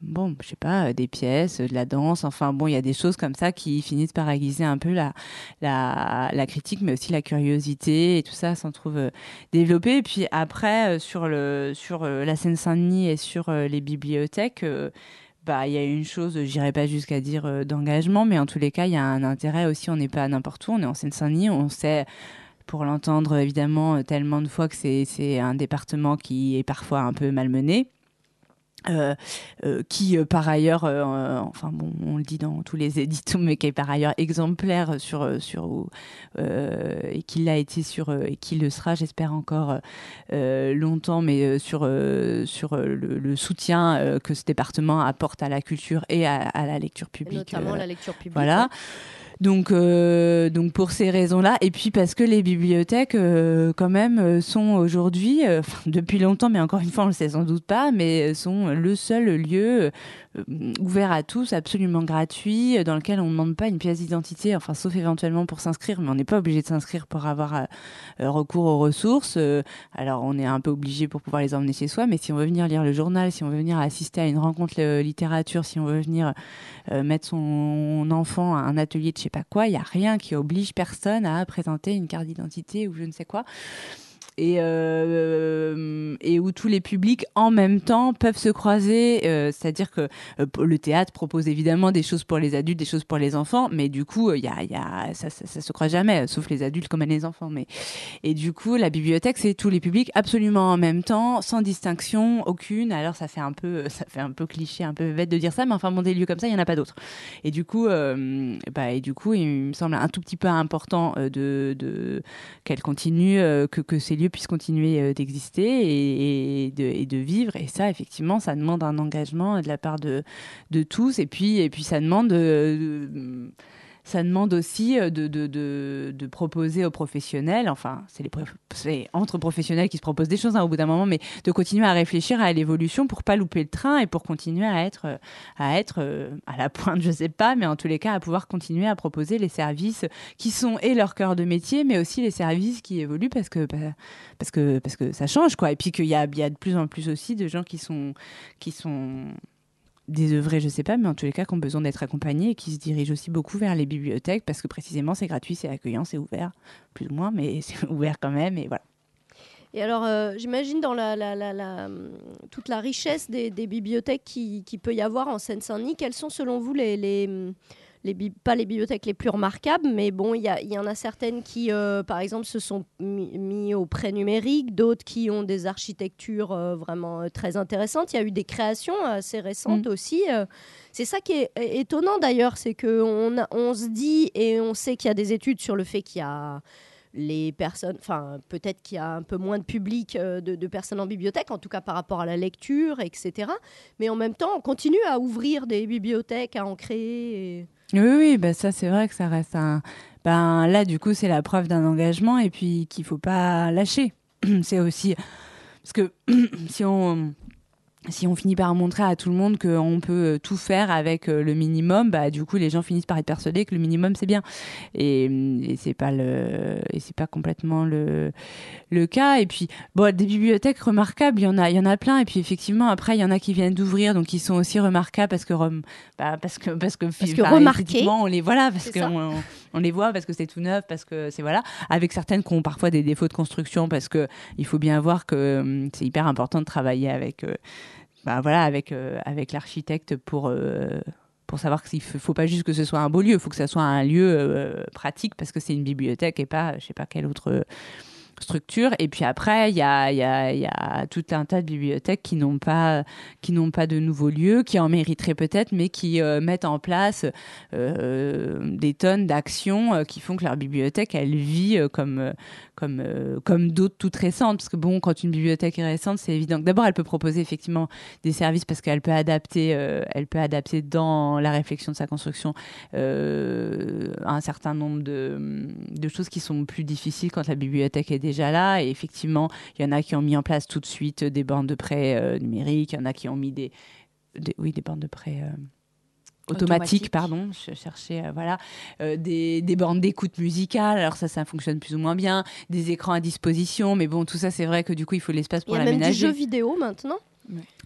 Bon, je sais pas, euh, des pièces, de la danse, enfin bon, il y a des choses comme ça qui finissent par aiguiser un peu la, la, la critique, mais aussi la curiosité et tout ça s'en trouve euh, développé. Et puis après, sur, le, sur la Seine-Saint-Denis et sur les bibliothèques, bah, il y a une chose, j'irai pas jusqu'à dire d'engagement, mais en tous les cas, il y a un intérêt aussi. On n'est pas n'importe où, on est en Seine-Saint-Denis, on sait, pour l'entendre évidemment euh, tellement de fois que c'est c'est un département qui est parfois un peu malmené. Euh, euh, qui euh, par ailleurs, enfin bon, on le dit dans tous les éditos, mais qui est par ailleurs exemplaire sur sur et qui l'a été sur et qui le sera, j'espère encore longtemps, mais sur sur le, le soutien que ce département apporte à la culture et à, à la lecture Et publique. Notamment la lecture publique. voilà. ouais. Donc, euh, donc pour ces raisons-là, et puis parce que les bibliothèques, euh, quand même, euh, sont aujourd'hui, euh, depuis longtemps, mais encore une fois, on le sait sans doute pas, mais sont le seul lieu ouvert à tous, absolument gratuit, euh, dans lequel on ne demande pas une pièce d'identité, enfin, sauf éventuellement pour s'inscrire, mais on n'est pas obligé de s'inscrire pour avoir euh, euh, recours aux ressources. Euh, alors, on est un peu obligé pour pouvoir les emmener chez soi, mais si on veut venir lire le journal, si on veut venir assister à une rencontre euh, littérature, si on veut venir euh, mettre son enfant à un atelier de je sais pas quoi, il y a rien qui oblige personne à présenter une carte d'identité ou je ne sais quoi. Et, euh, et où tous les publics en même temps peuvent se croiser. Euh, C'est-à-dire que euh, le théâtre propose évidemment des choses pour les adultes, des choses pour les enfants, mais du coup, y y a, ça, ça, se croise jamais, sauf les adultes comme les enfants. Mais et du coup, la bibliothèque, c'est tous les publics absolument en même temps, sans distinction aucune. Alors ça fait un peu, ça fait un peu cliché, un peu bête de dire ça, mais enfin bon, des lieux comme ça, il y en a pas d'autres. Et du coup, euh, bah, et du coup, il me semble un tout petit peu important euh, de, qu'elle continue, euh, que, que ces lieux puissent continuer euh, d'exister et, de, vivre. Et ça, effectivement, ça demande un engagement de la part de, de tous. Et puis, et puis ça demande de, de ça demande aussi euh, de, proposer aux professionnels, enfin, c'est, les, entre professionnels qui se proposent des choses hein, au bout d'un moment, mais de continuer à réfléchir à l'évolution pour pas louper le train et pour continuer à être, à être euh, à la pointe, je sais pas, mais en tous les cas, à pouvoir continuer à proposer les services qui sont et leur cœur de métier, mais aussi les services qui évoluent parce que, bah, parce que, parce que ça change, quoi. Et puis qu'il y a, y a de plus en plus aussi de gens qui sont, qui sont désœuvrés, je sais pas, mais en tous les cas, qui ont besoin d'être accompagnés et qui se dirigent aussi beaucoup vers les bibliothèques parce que précisément c'est gratuit, c'est accueillant, c'est ouvert, plus ou moins, mais c'est ouvert quand même et voilà. Et alors, euh, j'imagine dans la, toute la richesse des, bibliothèques qui, peut y avoir en Seine-Saint-Denis, quelles sont selon vous les, les, les, pas les bibliothèques les plus remarquables, mais bon, il y, y, en a certaines qui, euh, par exemple, se sont mis, mis au prêt numérique, d'autres qui ont des architectures euh, vraiment euh, très intéressantes. Il y a eu des créations assez récentes mmh. aussi. c'est ça qui est étonnant d'ailleurs, c'est qu'on on se dit et on sait qu'il y a des études sur le fait qu'il y a les personnes, enfin peut-être qu'il y a un peu moins de public euh, de, de, personnes en bibliothèque, en tout cas par rapport à la lecture, etc. Mais en même temps, on continue à ouvrir des bibliothèques, à en créer. Et... Oui, oui, bah ça c'est vrai que ça reste un. Ben là, du coup, c'est la preuve d'un engagement et puis qu'il faut pas lâcher. c'est aussi parce que si on si on finit par montrer à tout le monde qu'on peut tout faire avec le minimum, bah du coup les gens finissent par être persuadés que le minimum c'est bien. Et, et c'est pas le et c'est pas complètement le le cas. Et puis bon, des bibliothèques remarquables, il y en a il y en a plein. Et puis effectivement après il y en a qui viennent d'ouvrir, donc ils sont aussi remarquables parce que bah, parce que parce que parce que remarqués, on les voilà parce que on, on, les voit parce que c'est tout neuf parce que c'est voilà. Avec certaines qui ont parfois des défauts de construction parce que il faut bien voir que c'est hyper important de travailler avec euh, bah voilà, avec, euh, avec l'architecte pour, euh, pour savoir qu'il ne faut pas juste que ce soit un beau lieu, il faut que ça soit un lieu euh, pratique parce que c'est une bibliothèque et pas, je sais pas, quelle autre structure. Et puis après, il y a, y, a, tout un tas de bibliothèques qui n'ont pas, qui n'ont pas de nouveaux lieux, qui en mériteraient peut-être, mais qui mettent en place des tonnes d'actions qui font que leur bibliothèque, elle vit comme, comme, comme d'autres toutes récentes. Parce que bon, quand une bibliothèque est récente, c'est évident que d'abord, elle peut proposer effectivement des services parce qu'elle peut adapter, elle peut adapter dans la réflexion de sa construction un certain nombre de, choses qui sont plus difficiles quand la bibliothèque est déjà là. Et effectivement, il y en a qui ont mis en place tout de suite des bandes de prêt euh, numériques. Il y en a qui ont mis des, des oui, des bandes de prêt. Euh, automatiques, pardon, je cherchais, euh, voilà, des, des bornes d'écoute musicale, alors ça, ça fonctionne plus ou moins bien, des écrans à disposition, mais bon, tout ça, c'est vrai que du coup, il faut l'espace pour l'aménager. Il y a même des jeux vidéo maintenant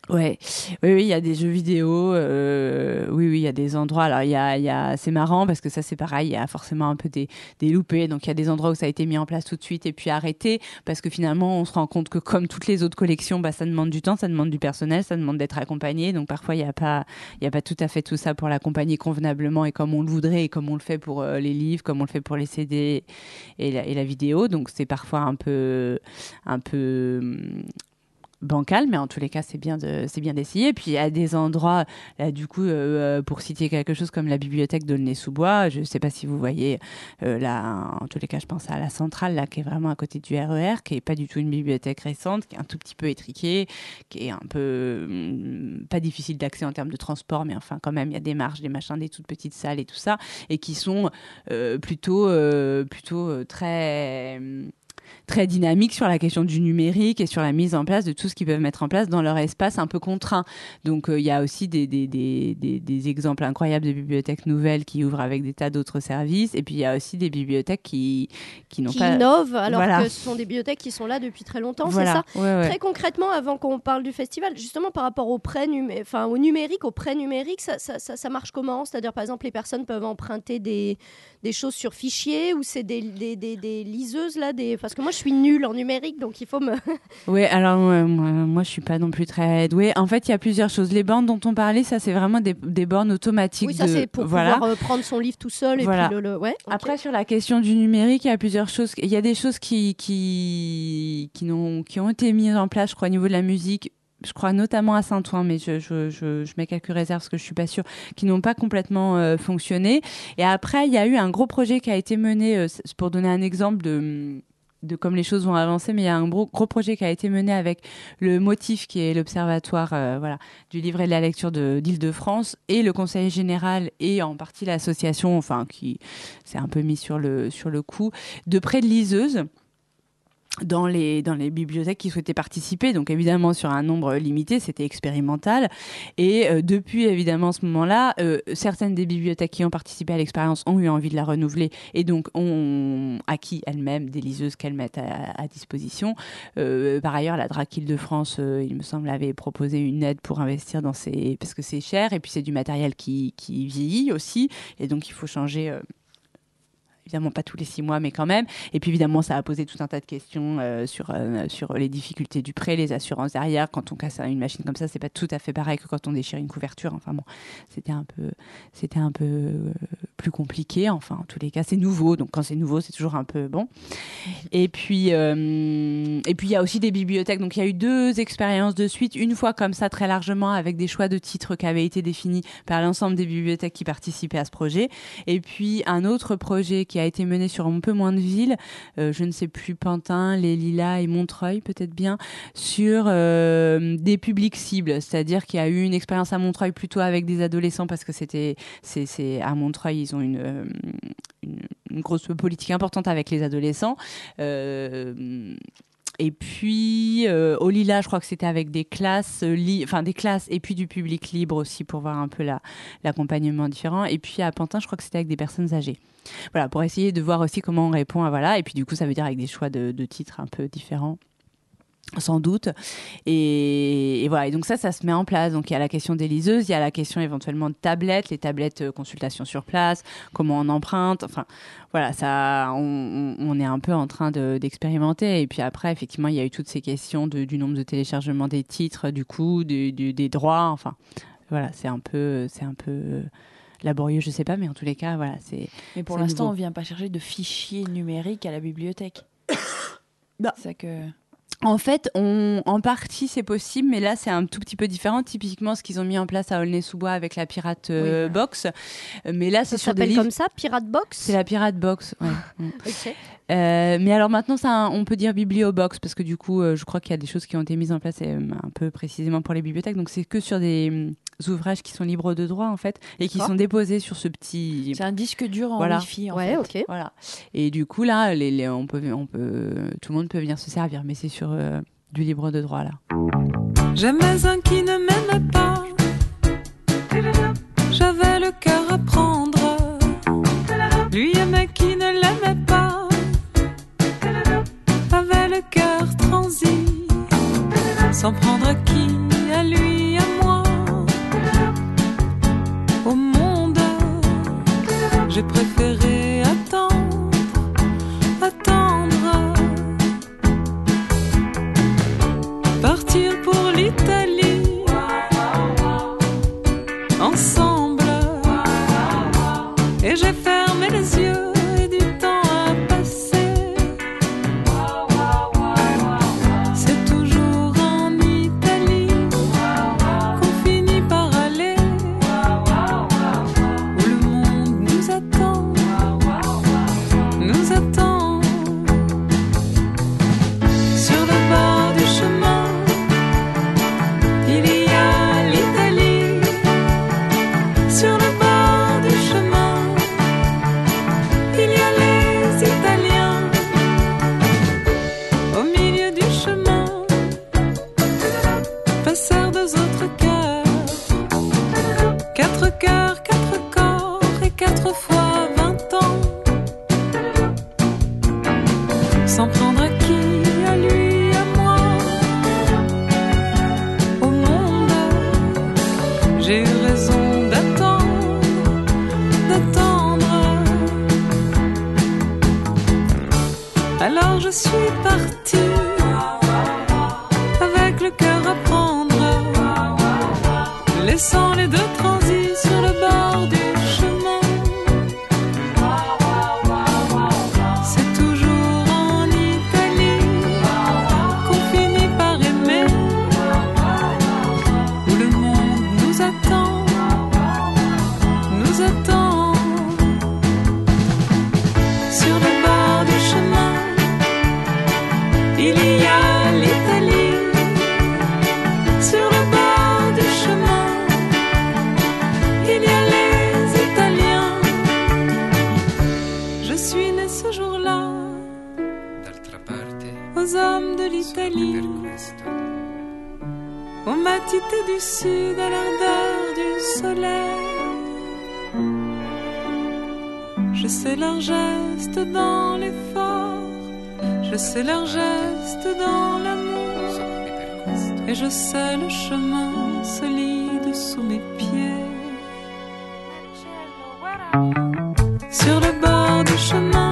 ouais. Oui, oui, il y a des jeux vidéo. Euh, oui, oui, il y a des endroits. Alors, il y a, y a, c'est marrant parce que ça, c'est pareil. Il y a forcément un peu des, des loupés. Donc, il y a des endroits où ça a été mis en place tout de suite et puis arrêté parce que finalement, on se rend compte que comme toutes les autres collections, bah, ça demande du temps, ça demande du personnel, ça demande d'être accompagné. Donc, parfois, il n'y a pas, il y a pas tout à fait tout ça pour l'accompagner convenablement et comme on le voudrait et comme on le fait pour euh, les livres, comme on le fait pour les CD et la, et la vidéo. Donc, c'est parfois un peu, un peu bancal, mais en tous les cas, c'est bien de, c'est bien d'essayer. Puis à des endroits, là, du coup, euh, pour citer quelque chose comme la bibliothèque d'Aulnay-sous-Bois, je ne sais pas si vous voyez, euh, là, en tous les cas, je pense à la centrale, là, qui est vraiment à côté du RER, qui est pas du tout une bibliothèque récente, qui est un tout petit peu étriquée, qui est un peu hum, pas difficile d'accès en termes de transport, mais enfin, quand même, il y a des marches, des machins, des toutes petites salles et tout ça, et qui sont euh, plutôt, euh, plutôt euh, très hum, très dynamique sur la question du numérique et sur la mise en place de tout ce qu'ils peuvent mettre en place dans leur espace un peu contraint. Donc il euh, y a aussi des, des, des, des, exemples incroyables de bibliothèques nouvelles qui ouvrent avec des tas d'autres services. Et puis il y a aussi des bibliothèques qui, qui n'ont qui pas... innovent alors voilà. que ce sont des bibliothèques qui sont là depuis très longtemps, voilà. c'est ça ouais, ouais. Très concrètement, avant qu'on parle du festival, justement par rapport au prêt numé enfin, au numérique, au prêt numérique, ça, ça, ça, ça marche comment? C'est-à-dire par exemple les personnes peuvent emprunter des, des choses sur fichier ou c'est des, des, des, des liseuses là des... Parce que que moi, je suis nulle en numérique, donc il faut me. Oui, alors moi, moi, je suis pas non plus très douée. En fait, il y a plusieurs choses. Les bornes dont on parlait, ça, c'est vraiment des, des bornes automatiques. Oui, ça, de- c'est pour voilà. pouvoir euh, prendre son livre tout seul et Voilà. puis le. le- Ouais, ok. Après, sur la question du numérique, il y a plusieurs choses. Il y a des choses qui, qui, qui, n'ont- qui ont été mises en place, je crois, au niveau de la musique. Je crois notamment à Saint-Ouen, mais je, je, je, je mets quelques réserves parce que je suis pas sûre, qui n'ont pas complètement euh, fonctionné. Et après, il y a eu un gros projet qui a été mené, euh, pour donner un exemple de de comme les choses vont avancer, mais il y a un gros, projet qui a été mené avec le motif qui est l'observatoire euh, du livret de la lecture de- d'Île-de-France et le conseil général et en partie l'association, enfin qui s'est un peu mis sur le, sur le coup, de près de liseuses dans les, dans les bibliothèques qui souhaitaient participer. Donc évidemment sur un nombre limité, c'était expérimental. Et euh, depuis évidemment ce moment-là, euh, certaines des bibliothèques qui ont participé à l'expérience ont eu envie de la renouveler et donc ont acquis elles-mêmes des liseuses qu'elles mettent à, disposition. Euh, par ailleurs, la DRAC Île-de-France, euh, il me semble, avait proposé une aide pour investir dans ces... parce que c'est cher et puis c'est du matériel qui, qui vieillit aussi et donc il faut changer... évidemment pas tous les six mois, mais quand même. Et puis évidemment, ça a posé tout un tas de questions euh, sur euh, sur les difficultés du prêt, les assurances derrière. Quand on casse une machine comme ça, c'est pas tout à fait pareil que quand on déchire une couverture. Enfin bon, c'était un peu c'était un peu euh, plus compliqué. Enfin, en tous les cas, c'est nouveau, donc quand c'est nouveau, c'est toujours un peu bon. Et puis et puis il y a aussi des bibliothèques. Donc il y a eu deux expériences de suite, une fois comme ça très largement avec des choix de titres qui avaient été définis par l'ensemble des bibliothèques qui participaient à ce projet. Et puis un autre projet qui a été mené sur un peu moins de villes, euh, je ne sais plus Pantin, les Lilas et Montreuil peut-être bien, sur euh, des publics cibles. C'est-à-dire qu'il y a eu une expérience à Montreuil plutôt avec des adolescents parce que c'était c'est à Montreuil ils ont une euh, une, grosse politique importante avec les adolescents. Et puis euh, au Lila, je crois que c'était avec des classes, euh, enfin des classes et puis du public libre aussi pour voir un peu la- l'accompagnement différent. Et puis à Pantin, je crois que c'était avec des personnes âgées. Voilà, pour essayer de voir aussi comment on répond à voilà. Et puis du coup, ça veut dire avec des choix de titres un peu différents sans doute. Et, et voilà, et donc ça, ça se met en place. Donc il y a la question des liseuses, il y a la question éventuellement de tablettes, les tablettes euh, consultation sur place, comment on emprunte. Enfin, voilà, ça, on, est un peu en train de- d'expérimenter. et puis après, effectivement, il y a eu toutes ces questions de- du nombre de téléchargements des titres, du du- des droits. Enfin, voilà, c'est un peu, c'est un peu laborieux, je sais pas, mais en tous les cas, voilà, c'est. Mais pour l'instant, on vient pas chercher de fichiers numériques à la bibliothèque. C'est ça que. En fait, on, en partie, c'est possible, mais là, c'est un tout petit peu différent. Typiquement, ce qu'ils ont mis en place à Aulnay-sous-Bois avec la Pirate euh, Box. Mais là, c'est Ça sur des s'appelle livres. comme ça, Pirate Box? C'est la Pirate Box. ouais. Mm. Ok. Euh, mais alors maintenant, ça, on peut dire bibliobox parce que du coup, euh, je crois qu'il y a des choses qui ont été mises en place un peu précisément pour les bibliothèques. Donc c'est que sur des ouvrages qui sont libres de droit en fait et qui sont déposés sur ce petit. C'est un disque dur en voilà. Wi-Fi, en Ouais, fait. ok. Voilà. Et du coup là, les, les- on peut, on peut, tout le monde peut venir se servir, mais c'est sur euh, du libre de droit là. J'aimais un qui ne m'aimait pas. J'avais le cœur à prendre. Lui aimait qui ne l'aimait pas. Avait le cœur transi. Sans prendre qui, à lui, j'ai préféré attendre, attendre. Partir pour l'Italie Ensemble Alors aux hommes de l'Italie, aux matités du sud à l'ardeur du soleil. Je sais leur geste dans l'effort, je sais leur geste dans l'amour, et je sais le chemin solide sous mes pieds. Sur le bord du chemin,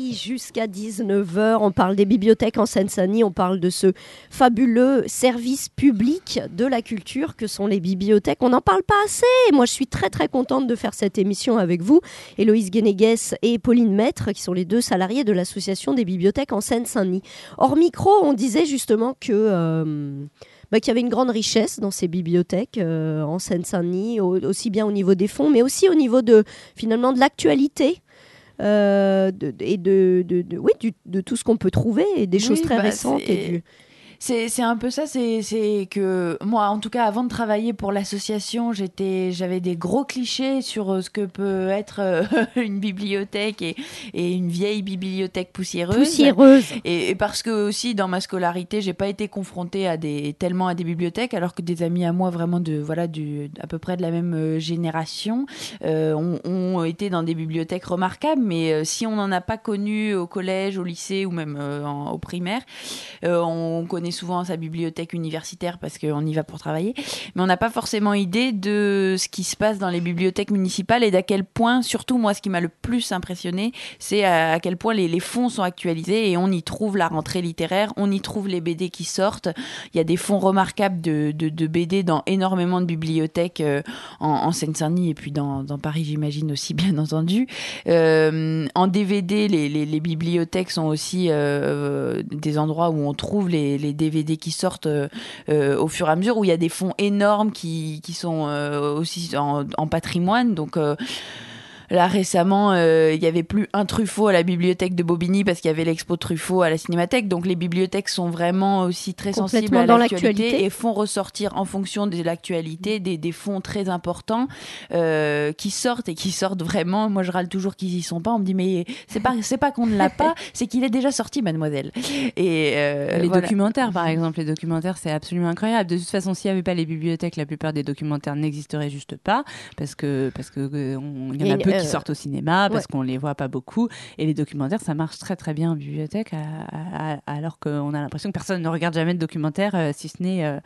jusqu'à 19h. On parle des bibliothèques en Seine-Saint-Denis. On parle de ce fabuleux service public de la culture que sont les bibliothèques. On n'en parle pas assez. Moi, je suis très, très contente de faire cette émission avec vous. Héloïse Guénéguès et Pauline Maître, qui sont les deux salariés de l'Association des bibliothèques en Seine-Saint-Denis. Hors micro, on disait justement que... euh, bah, qu'il y avait une grande richesse dans ces bibliothèques euh, en Seine-Saint-Denis, au- aussi bien au niveau des fonds, mais aussi au niveau de finalement de l'actualité. Euh, de- et de, de, de- oui, du- de tout ce qu'on peut trouver et des choses très bah, récentes. c'est- Et du... C'est c'est un peu ça, c'est c'est que moi, en tout cas, avant de travailler pour l'association, j'étais, j'avais des gros clichés sur euh, ce que peut être euh, une bibliothèque et, et une vieille bibliothèque poussiéreuse. Poussiéreuse. Et, et parce que aussi dans ma scolarité, j'ai pas été confrontée à des tellement à des bibliothèques, alors que des amis à moi vraiment de voilà du à peu près de la même euh, génération euh, ont, ont été dans des bibliothèques remarquables. Mais euh, si on n'en a pas connu au collège, au lycée ou même euh, en- au primaire, euh, on connaît souvent sa bibliothèque universitaire parce qu'on y va pour travailler, mais on n'a pas forcément idée de ce qui se passe dans les bibliothèques municipales et d'à quel point, surtout moi, ce qui m'a le plus impressionné, c'est à, à quel point les, fonds sont actualisés et on y trouve la rentrée littéraire, on y trouve les BD qui sortent. Il y a des fonds remarquables de, BD dans énormément de bibliothèques euh, en, en Seine-Saint-Denis et puis dans, Paris, j'imagine aussi, bien entendu. Euh, en DVD, les bibliothèques sont aussi euh, des endroits où on trouve les, les DVD qui sortent euh, euh, au fur et à mesure, où il y a des fonds énormes qui, sont euh, aussi en, en patrimoine. Donc, Là récemment, euh, il y avait plus un Truffaut à la bibliothèque de Bobigny parce qu'il y avait l'expo Truffaut à la Cinémathèque. Donc les bibliothèques sont vraiment aussi très sensibles à dans l'actualité l'actualité. et font ressortir en fonction de l'actualité des, des fonds très importants euh, qui sortent et qui sortent vraiment. Moi, je râle toujours qu'ils y sont pas. On me dit mais c'est pas c'est pas qu'on ne l'a pas, c'est qu'il est déjà sorti, mademoiselle. Et euh, les voilà. documentaires, par exemple, les documentaires, c'est absolument incroyable. De toute façon, s'il n'y avait pas les bibliothèques, la plupart des documentaires n'existeraient juste pas, parce que parce que euh, on- y en a Et, peu euh, qui sortent au cinéma, parce qu'on les voit pas beaucoup. Et les documentaires, ça marche très très bien en bibliothèque, à- à- alors qu'on a l'impression que personne ne regarde jamais de documentaire, euh, si ce n'est euh,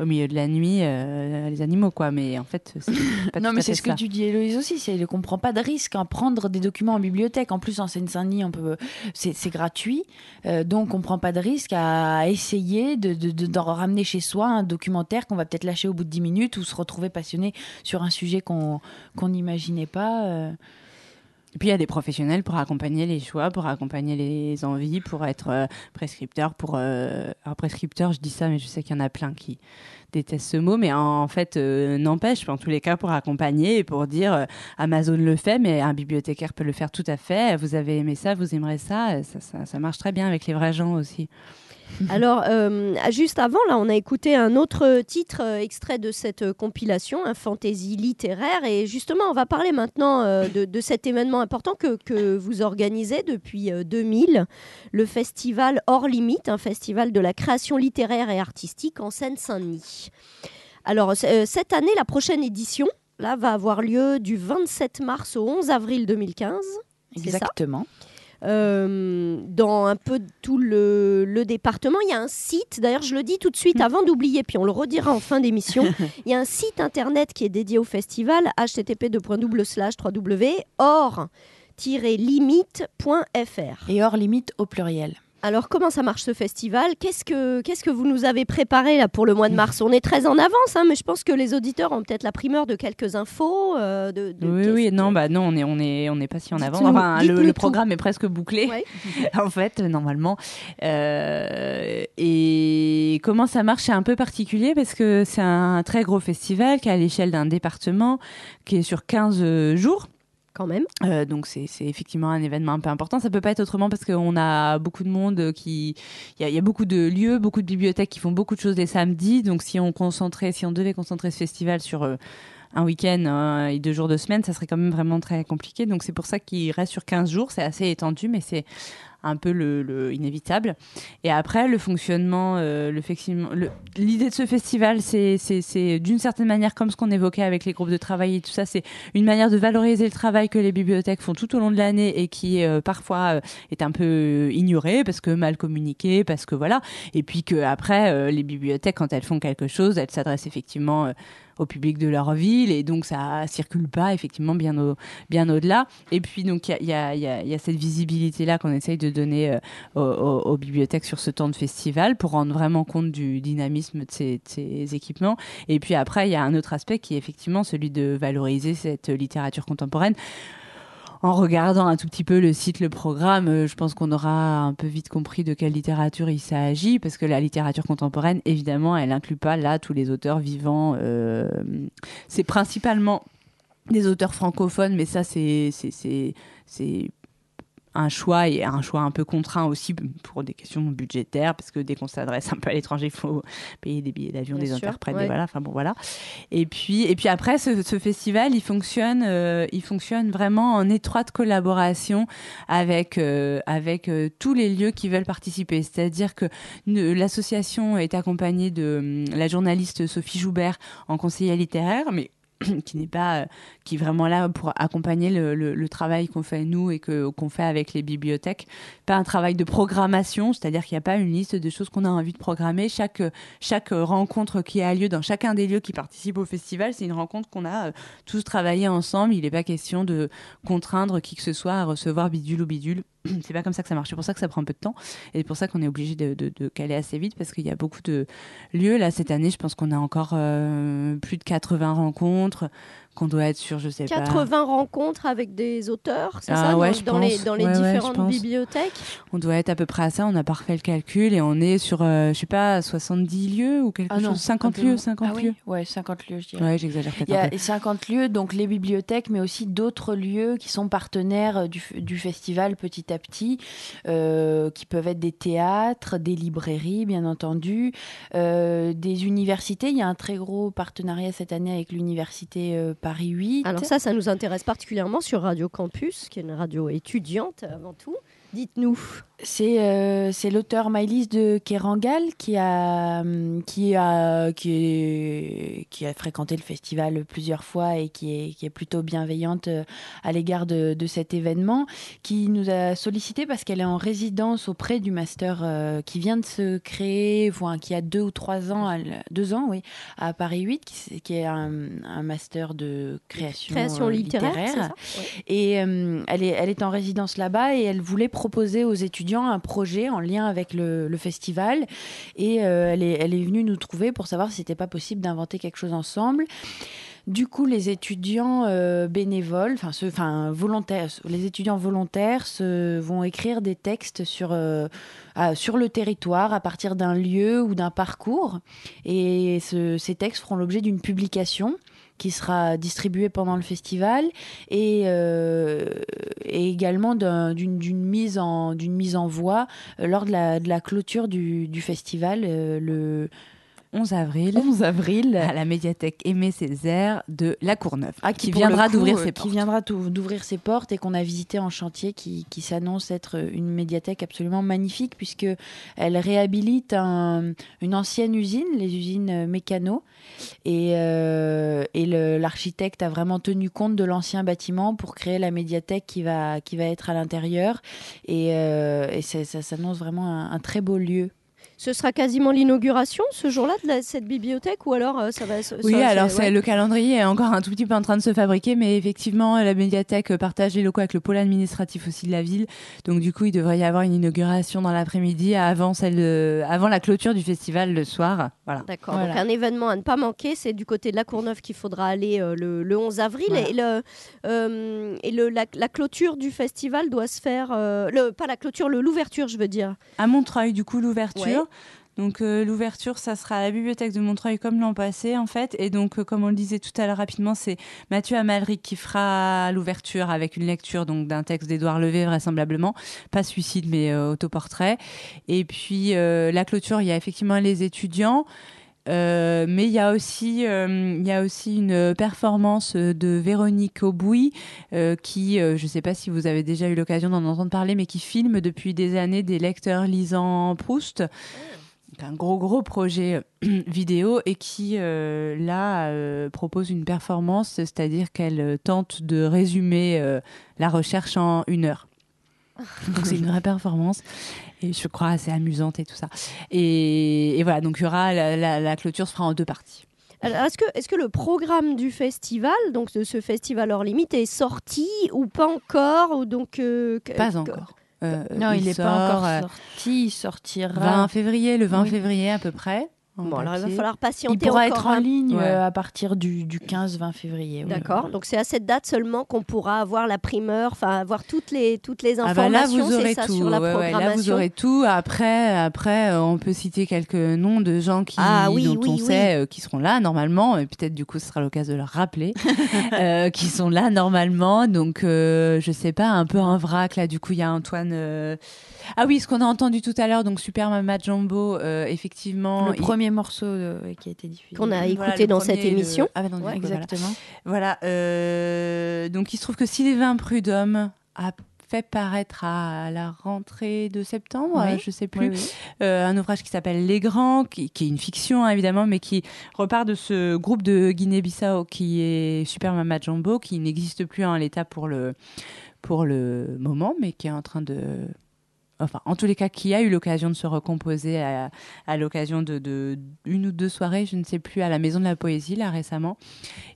au milieu de la nuit, euh, les animaux, quoi. Mais en fait, c'est pas Non, tout mais c'est ce que tu dis, Héloïse aussi. C'est qu'on prend pas de risque à prendre des documents en bibliothèque. En plus, en Seine-Saint-Denis, on peut, c'est, c'est gratuit. Euh, donc, on prend pas de risque à essayer de, de- de- d'en ramener chez soi un documentaire qu'on va peut-être lâcher au bout de 10 minutes ou se retrouver passionné sur un sujet qu'on, qu'on n'imaginait pas. euh. Et puis il y a des professionnels pour accompagner les choix, pour accompagner les envies, pour être euh, prescripteur. Pour euh, un prescripteur, je dis ça, mais je sais qu'il y en a plein qui détestent ce mot, mais en, fait euh, n'empêche, en tous les cas, pour accompagner et pour dire Amazon le fait, mais un bibliothécaire peut le faire tout à fait. Vous avez aimé ça, vous aimerez ça, ça marche très bien avec les vrais gens aussi. Alors, euh, juste avant, là, on a écouté un autre titre euh, extrait de cette euh, compilation, un fantasy littéraire. Et justement, on va parler maintenant de, cet événement important que, vous organisez depuis 2000, le festival Hors Limite, un festival de la création littéraire et artistique en Seine-Saint-Denis. Alors, cette année, la prochaine édition, là, va avoir lieu du 27 mars au 11 avril 2015. Exactement. Euh, dans un peu tout le, département. Il y a un site, d'ailleurs je le dis tout de suite avant d'oublier, puis on le redira en fin d'émission. il y a un site internet qui est dédié au festival, http or-limite.fr. Et hors limite au pluriel. Alors, comment ça marche ce festival? Qu'est-ce que qu'est-ce que vous nous avez préparé là pour le mois de mars? On est très en avance, hein, mais je pense que les auditeurs ont peut-être la primeur de quelques infos. Euh, de, oui, oui, non, bah non, on est on est on n'est pas si en avance. Enfin, le, programme est presque bouclé, en fait, normalement. Euh, et comment ça marche C'est un peu particulier parce que c'est un très gros festival qui est à l'échelle d'un département, qui est sur 15 jours même. Euh, donc c'est effectivement un événement un peu important. Ça peut pas être autrement parce qu'on a beaucoup de monde qui, il y, a beaucoup de lieux, beaucoup de bibliothèques qui font beaucoup de choses les samedis. Donc si on concentrait, si on devait concentrer ce festival sur euh, un week-end et deux jours de semaine, ça serait quand même vraiment très compliqué. Donc c'est pour ça qu'il reste sur 15 jours. C'est assez étendu, mais c'est un peu le, inévitable. Et après, le fonctionnement, euh, l'idée de ce festival, c'est d'une certaine manière comme ce qu'on évoquait avec les groupes de travail et tout ça, c'est une manière de valoriser le travail que les bibliothèques font tout au long de l'année et qui euh, parfois est un peu ignoré parce que mal communiqué, parce que voilà. Et puis que après, les bibliothèques, quand elles font quelque chose, elles s'adressent effectivement au public de leur ville et donc ça circule pas effectivement bien au bien au-delà. Et puis donc il y a, y, a, y a, cette visibilité là qu'on essaye de donner euh, aux, bibliothèques sur ce temps de festival pour rendre vraiment compte du dynamisme de ces, de ces équipements. Et puis après il y a un autre aspect qui est effectivement celui de valoriser cette littérature contemporaine en regardant un tout petit peu le site, le programme, euh, je pense qu'on aura un peu vite compris de quelle littérature il s'agit, parce que la littérature contemporaine, évidemment, elle inclut pas là tous les auteurs vivants. Euh, c'est principalement des auteurs francophones, mais ça, c'est un choix et un choix un peu contraint aussi pour des questions budgétaires parce que dès qu'on s'adresse un peu à l'étranger il faut payer des billets d'avion des interprètes voilà enfin bon voilà. Et puis et puis après ce, festival il fonctionne euh, il fonctionne vraiment en étroite collaboration avec euh, avec euh, tous les lieux qui veulent participer. C'est-à-dire que l'association est accompagnée de la journaliste Sophie Joubert en conseiller littéraire mais qui n'est pas, euh, qui est vraiment là pour accompagner le, travail qu'on fait nous et qu'on fait avec les bibliothèques. Pas un travail de programmation, c'est-à-dire qu'il n'y a pas une liste de choses qu'on a envie de programmer. Chaque chaque rencontre qui a lieu dans chacun des lieux qui participent au festival, c'est une rencontre qu'on a euh, tous travaillé ensemble. Il n'est pas question de contraindre qui que ce soit à recevoir bidule ou bidule. c'est pas comme ça que ça marche. C'est pour ça que ça prend un peu de temps. Et c'est pour ça qu'on est obligé de, caler assez vite parce qu'il y a beaucoup de lieux. Là, cette année, je pense qu'on a encore euh, plus de 80 rencontres qu'on doit être sur, je sais 80 pas. 80 rencontres avec des auteurs, c'est ah ça, ouais, dans, les, dans les différentes bibliothèques On doit être à peu près à ça, on n'a pas refait le calcul et on est sur, euh, je sais pas, 70 lieux ou quelque ah chose, 50 lieux, 50 ah lieux. Oui, ouais, 50 lieux, je dirais. Ouais, j'exagère peut-être Il y a 50 lieux, donc les bibliothèques, mais aussi d'autres lieux qui sont partenaires euh, du, du festival petit à petit, euh, qui peuvent être des théâtres, des librairies, bien entendu, euh, des universités. Il y a un très gros partenariat cette année avec l'université euh, Paris 8. Alors ça, ça nous intéresse particulièrement sur Radio Campus, qui est une radio étudiante avant tout. Dites-nous. C'est euh, c'est l'auteur Maïlis de Kerangal qui a qui a qui est, qui a fréquenté le festival plusieurs fois et qui est qui est plutôt bienveillante euh, à l'égard de, de, cet événement qui nous a sollicité parce qu'elle est en résidence auprès du master euh, qui vient de se créer enfin, qui a deux ou trois ans deux ans oui à Paris 8 qui, qui est un, un, master de création, création littéraire, et elle est elle est en résidence là-bas et elle voulait proposer aux étudiants un projet en lien avec le, festival. Et euh, elle, est, elle est venue nous trouver pour savoir si c'était pas possible d'inventer quelque chose ensemble. Du coup, les étudiants euh, bénévoles, enfin, volontaires, les étudiants volontaires se, vont écrire des textes sur euh, sur le territoire à partir d'un lieu ou d'un parcours, et ce- ces textes feront l'objet d'une publication qui sera distribuée pendant le festival et, euh, également d'un- d'une mise en d'une mise en voix euh, lors de la, de la clôture du, du festival euh, le 11 avril. 11 avril. À la médiathèque Aimé Césaire de La Courneuve. Ah, qui viendra d'ouvrir euh, ses qui portes. viendra tout- d'ouvrir ses portes et qu'on a visité en chantier, qui, qui s'annonce être une médiathèque absolument magnifique puisque elle réhabilite un- une ancienne usine, les usines euh, Mécano, et, euh, et l'architecte a vraiment tenu compte de l'ancien bâtiment pour créer la médiathèque qui va qui va être à l'intérieur et, euh, et ça s'annonce vraiment un, un très beau lieu. Ce sera quasiment l'inauguration ce jour-là de la- cette bibliothèque ou alors euh, ça va ça- Oui, ça- alors ouais. le calendrier est encore un tout petit peu en train de se fabriquer, mais effectivement, la médiathèque partage les locaux avec le pôle administratif aussi de la ville. Donc du coup, il devrait y avoir une inauguration dans l'après-midi avant celle, avant la clôture du festival le soir. Voilà. D'accord. Voilà. Donc un événement à ne pas manquer, c'est du côté de la Courneuve qu'il faudra aller euh, le, le 11 avril. Voilà. Et, le, euh, et le, la, la clôture du festival doit se faire... le, pas la clôture, l'ouverture, je veux dire. À Montreuil, du coup, l'ouverture. Ouais. Donc euh, l'ouverture, ça sera à la bibliothèque de Montreuil comme l'an passé en fait. Et donc euh, comme on le disait tout à l'heure rapidement, c'est Mathieu Amalric qui fera l'ouverture avec une lecture donc d'un texte d'Édouard Levé vraisemblablement, pas suicide mais euh, autoportrait. Et puis la clôture, il y a effectivement les étudiants. Euh, mais il y a aussi euh, il y a aussi une performance de Véronique Aubouy euh, qui je ne sais pas si vous avez déjà eu l'occasion d'en entendre parler mais qui filme depuis des années des lecteurs lisant Proust un gros gros projet vidéo et qui là propose une performance c'est-à-dire qu'elle tente de résumer la recherche en une heure donc c'est une vraie performance et je crois assez amusante et tout ça. Et, et voilà, donc il y aura la, la- la clôture se fera en deux parties. Est-ce que, est que le programme du festival, donc de ce festival hors limite, est sorti ou pas encore ou donc, euh, Pas encore. Euh, non, il n'est pas encore euh, sorti. Il sortira 20 février, le 20 Oui. février à peu près. En Bon, alors il va falloir patienter Il pourra encore être en un- ligne Ouais. euh, à partir du, du 15-20 février. oui. D'accord. Donc c'est à cette date seulement qu'on pourra avoir la primeur, enfin avoir toutes les toutes les Ah bah là informations, vous aurez ça tout. sur la Ouais, ouais, programmation. là vous aurez tout. Après, après, euh, on peut citer quelques noms de gens qui, Ah oui, dont oui, on oui. sait euh, qui seront là normalement. Et peut-être du coup, ce sera l'occasion de leur rappeler euh, qui sont là normalement. Donc, euh, je sais pas, un peu un vrac là. Du coup, il y a Antoine. Ah oui, ce qu'on a entendu tout à l'heure, donc Super Mama Jumbo, euh, effectivement. Le il- premier morceau euh, qui a été diffusé. Qu'on a écouté dans cette le- émission. Ah, bah non, Ouais, voilà. exactement. Voilà. euh, donc, il se trouve que Sylvain Prudhomme a fait paraître à la rentrée de septembre, Oui. je sais plus, Oui, oui. euh, un ouvrage qui s'appelle Les Grands, qui, qui est une fiction hein, évidemment, mais qui repart de ce groupe de Guinée-Bissau qui est Super Mama Jumbo, qui n'existe plus en l'état pour le pour le moment, mais qui est en train de enfin, en tous les cas, qui a eu l'occasion de se recomposer à, l'occasion de une ou deux soirées, je ne sais plus, à la Maison de la Poésie, là, récemment.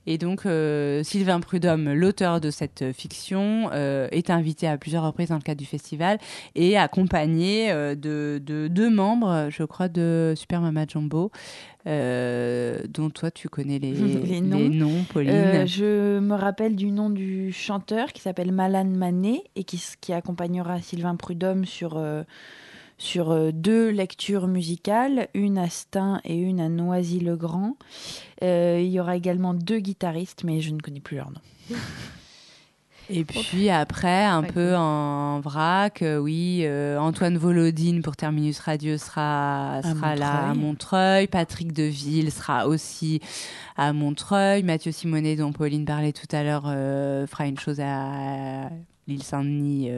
Et donc, euh, Sylvain Prudhomme, l'auteur de cette fiction, euh, est invité à plusieurs reprises dans le cadre du festival et accompagné euh, de, de deux membres, je crois, de Super Mama Jumbo, euh, dont toi, tu connais les, Les noms. Pauline. Euh, je me rappelle du nom du chanteur qui s'appelle Malan Mané et qui, accompagnera Sylvain Prudhomme sur, euh, sur deux lectures musicales, une à Stein et une à Noisy-le-Grand. Il y aura également deux guitaristes, mais je ne connais plus leur nom. Et puis après, un peu en vrac, euh, oui, euh, Antoine Volodine pour Terminus Radio sera, sera là à Montreuil. Montreuil. Patrick Deville sera aussi à Montreuil. Mathieu Simonet, dont Pauline parlait tout à l'heure, euh, fera une chose à l'île Saint-Denis.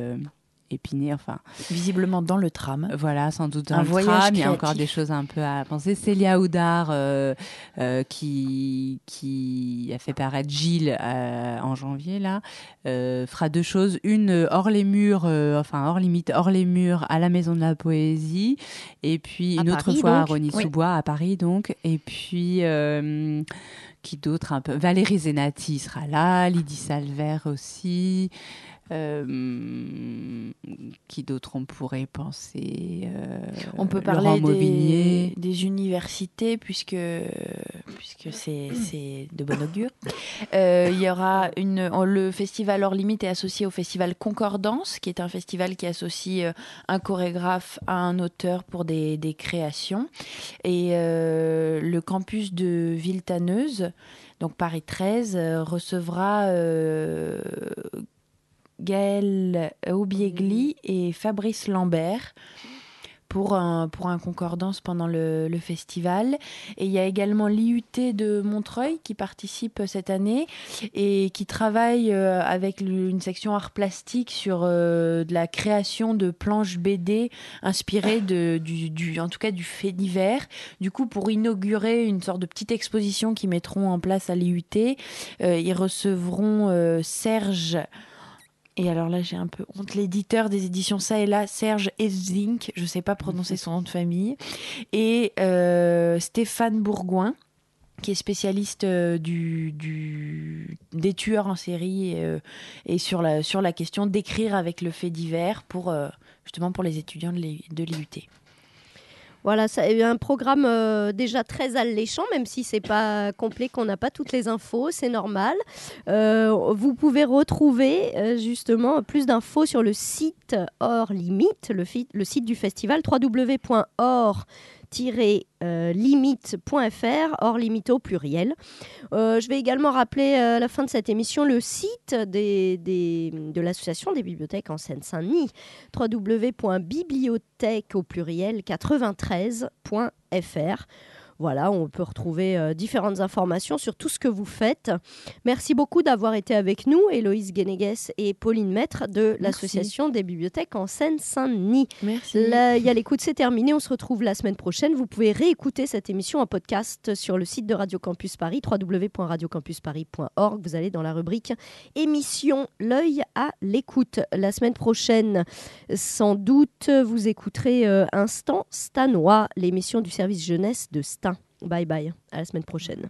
Épinay, enfin. Visiblement dans le tram. Voilà, sans doute dans Un le voyage tram. Il y a encore des choses un peu à penser. Célia Houdard, euh, euh, qui, qui a fait paraître Gilles euh, en janvier, là, fera deux choses. Une hors les murs, enfin hors limite, hors les murs, à la Maison de la Poésie. Et puis À une autre fois à. Rony-sous-Bois, à Paris, donc. Et puis. qui d'autre un peu? Valérie Zenati sera là, Lydie Salver aussi. Euh, qui d'autre on pourrait penser euh, On peut parler des, des universités, puisque, puisque que c'est de bon augure. Euh, il y aura une, le festival Hors Limite est associé au festival Concordance, qui est un festival qui associe un chorégraphe à un auteur pour des, des créations. Et le campus de Villetaneuse, donc Paris 13, recevra Gaël Aubiegli et Fabrice Lambert pour un, pour un concordance pendant le, festival. Et il y a également l'IUT de Montreuil qui participe cette année et qui travaille euh, avec une section art plastique sur euh, de la création de planches BD inspirées de, du, du, en tout cas du fait divers. Du coup, pour inaugurer une sorte de petite exposition qu'ils mettront en place à l'IUT, euh, ils recevront Serge et alors là, j'ai un peu honte. L'éditeur des éditions Ça et là, Serge Ezink, je ne sais pas prononcer son nom de famille, et euh, Stéphane Bourgoin, qui est spécialiste euh, du, du, des tueurs en série et, euh, et, sur, la, sur la question d'écrire avec le fait divers pour, justement pour les étudiants de l'IUT. Voilà, c'est un programme euh, déjà très alléchant, même si c'est pas complet, qu'on n'a pas toutes les infos, c'est normal. Euh, vous pouvez retrouver euh, justement plus d'infos sur le site Hors Limite, le, site du festival www.hors limite.fr, hors limite au pluriel. Euh, je vais également rappeler euh, à la fin de cette émission le site de l'Association des bibliothèques en Seine-Saint-Denis, www.bibliothèque au pluriel 93.fr. Voilà, on peut retrouver euh, différentes informations sur tout ce que vous faites. Merci beaucoup d'avoir été avec nous, Héloïse Guénéguès et Pauline Maître de l'Association des bibliothèques en Seine-Saint-Denis. Merci. Il y a l'écoute, c'est terminé. On se retrouve la semaine prochaine. Vous pouvez réécouter cette émission en podcast sur le site de Radio Campus Paris, www.radiocampusparis.org. Vous allez dans la rubrique émission L'œil à l'écoute. La semaine prochaine, sans doute, vous écouterez euh, Instant Stanois, l'émission du service jeunesse de Stan. Bye bye, à la semaine prochaine.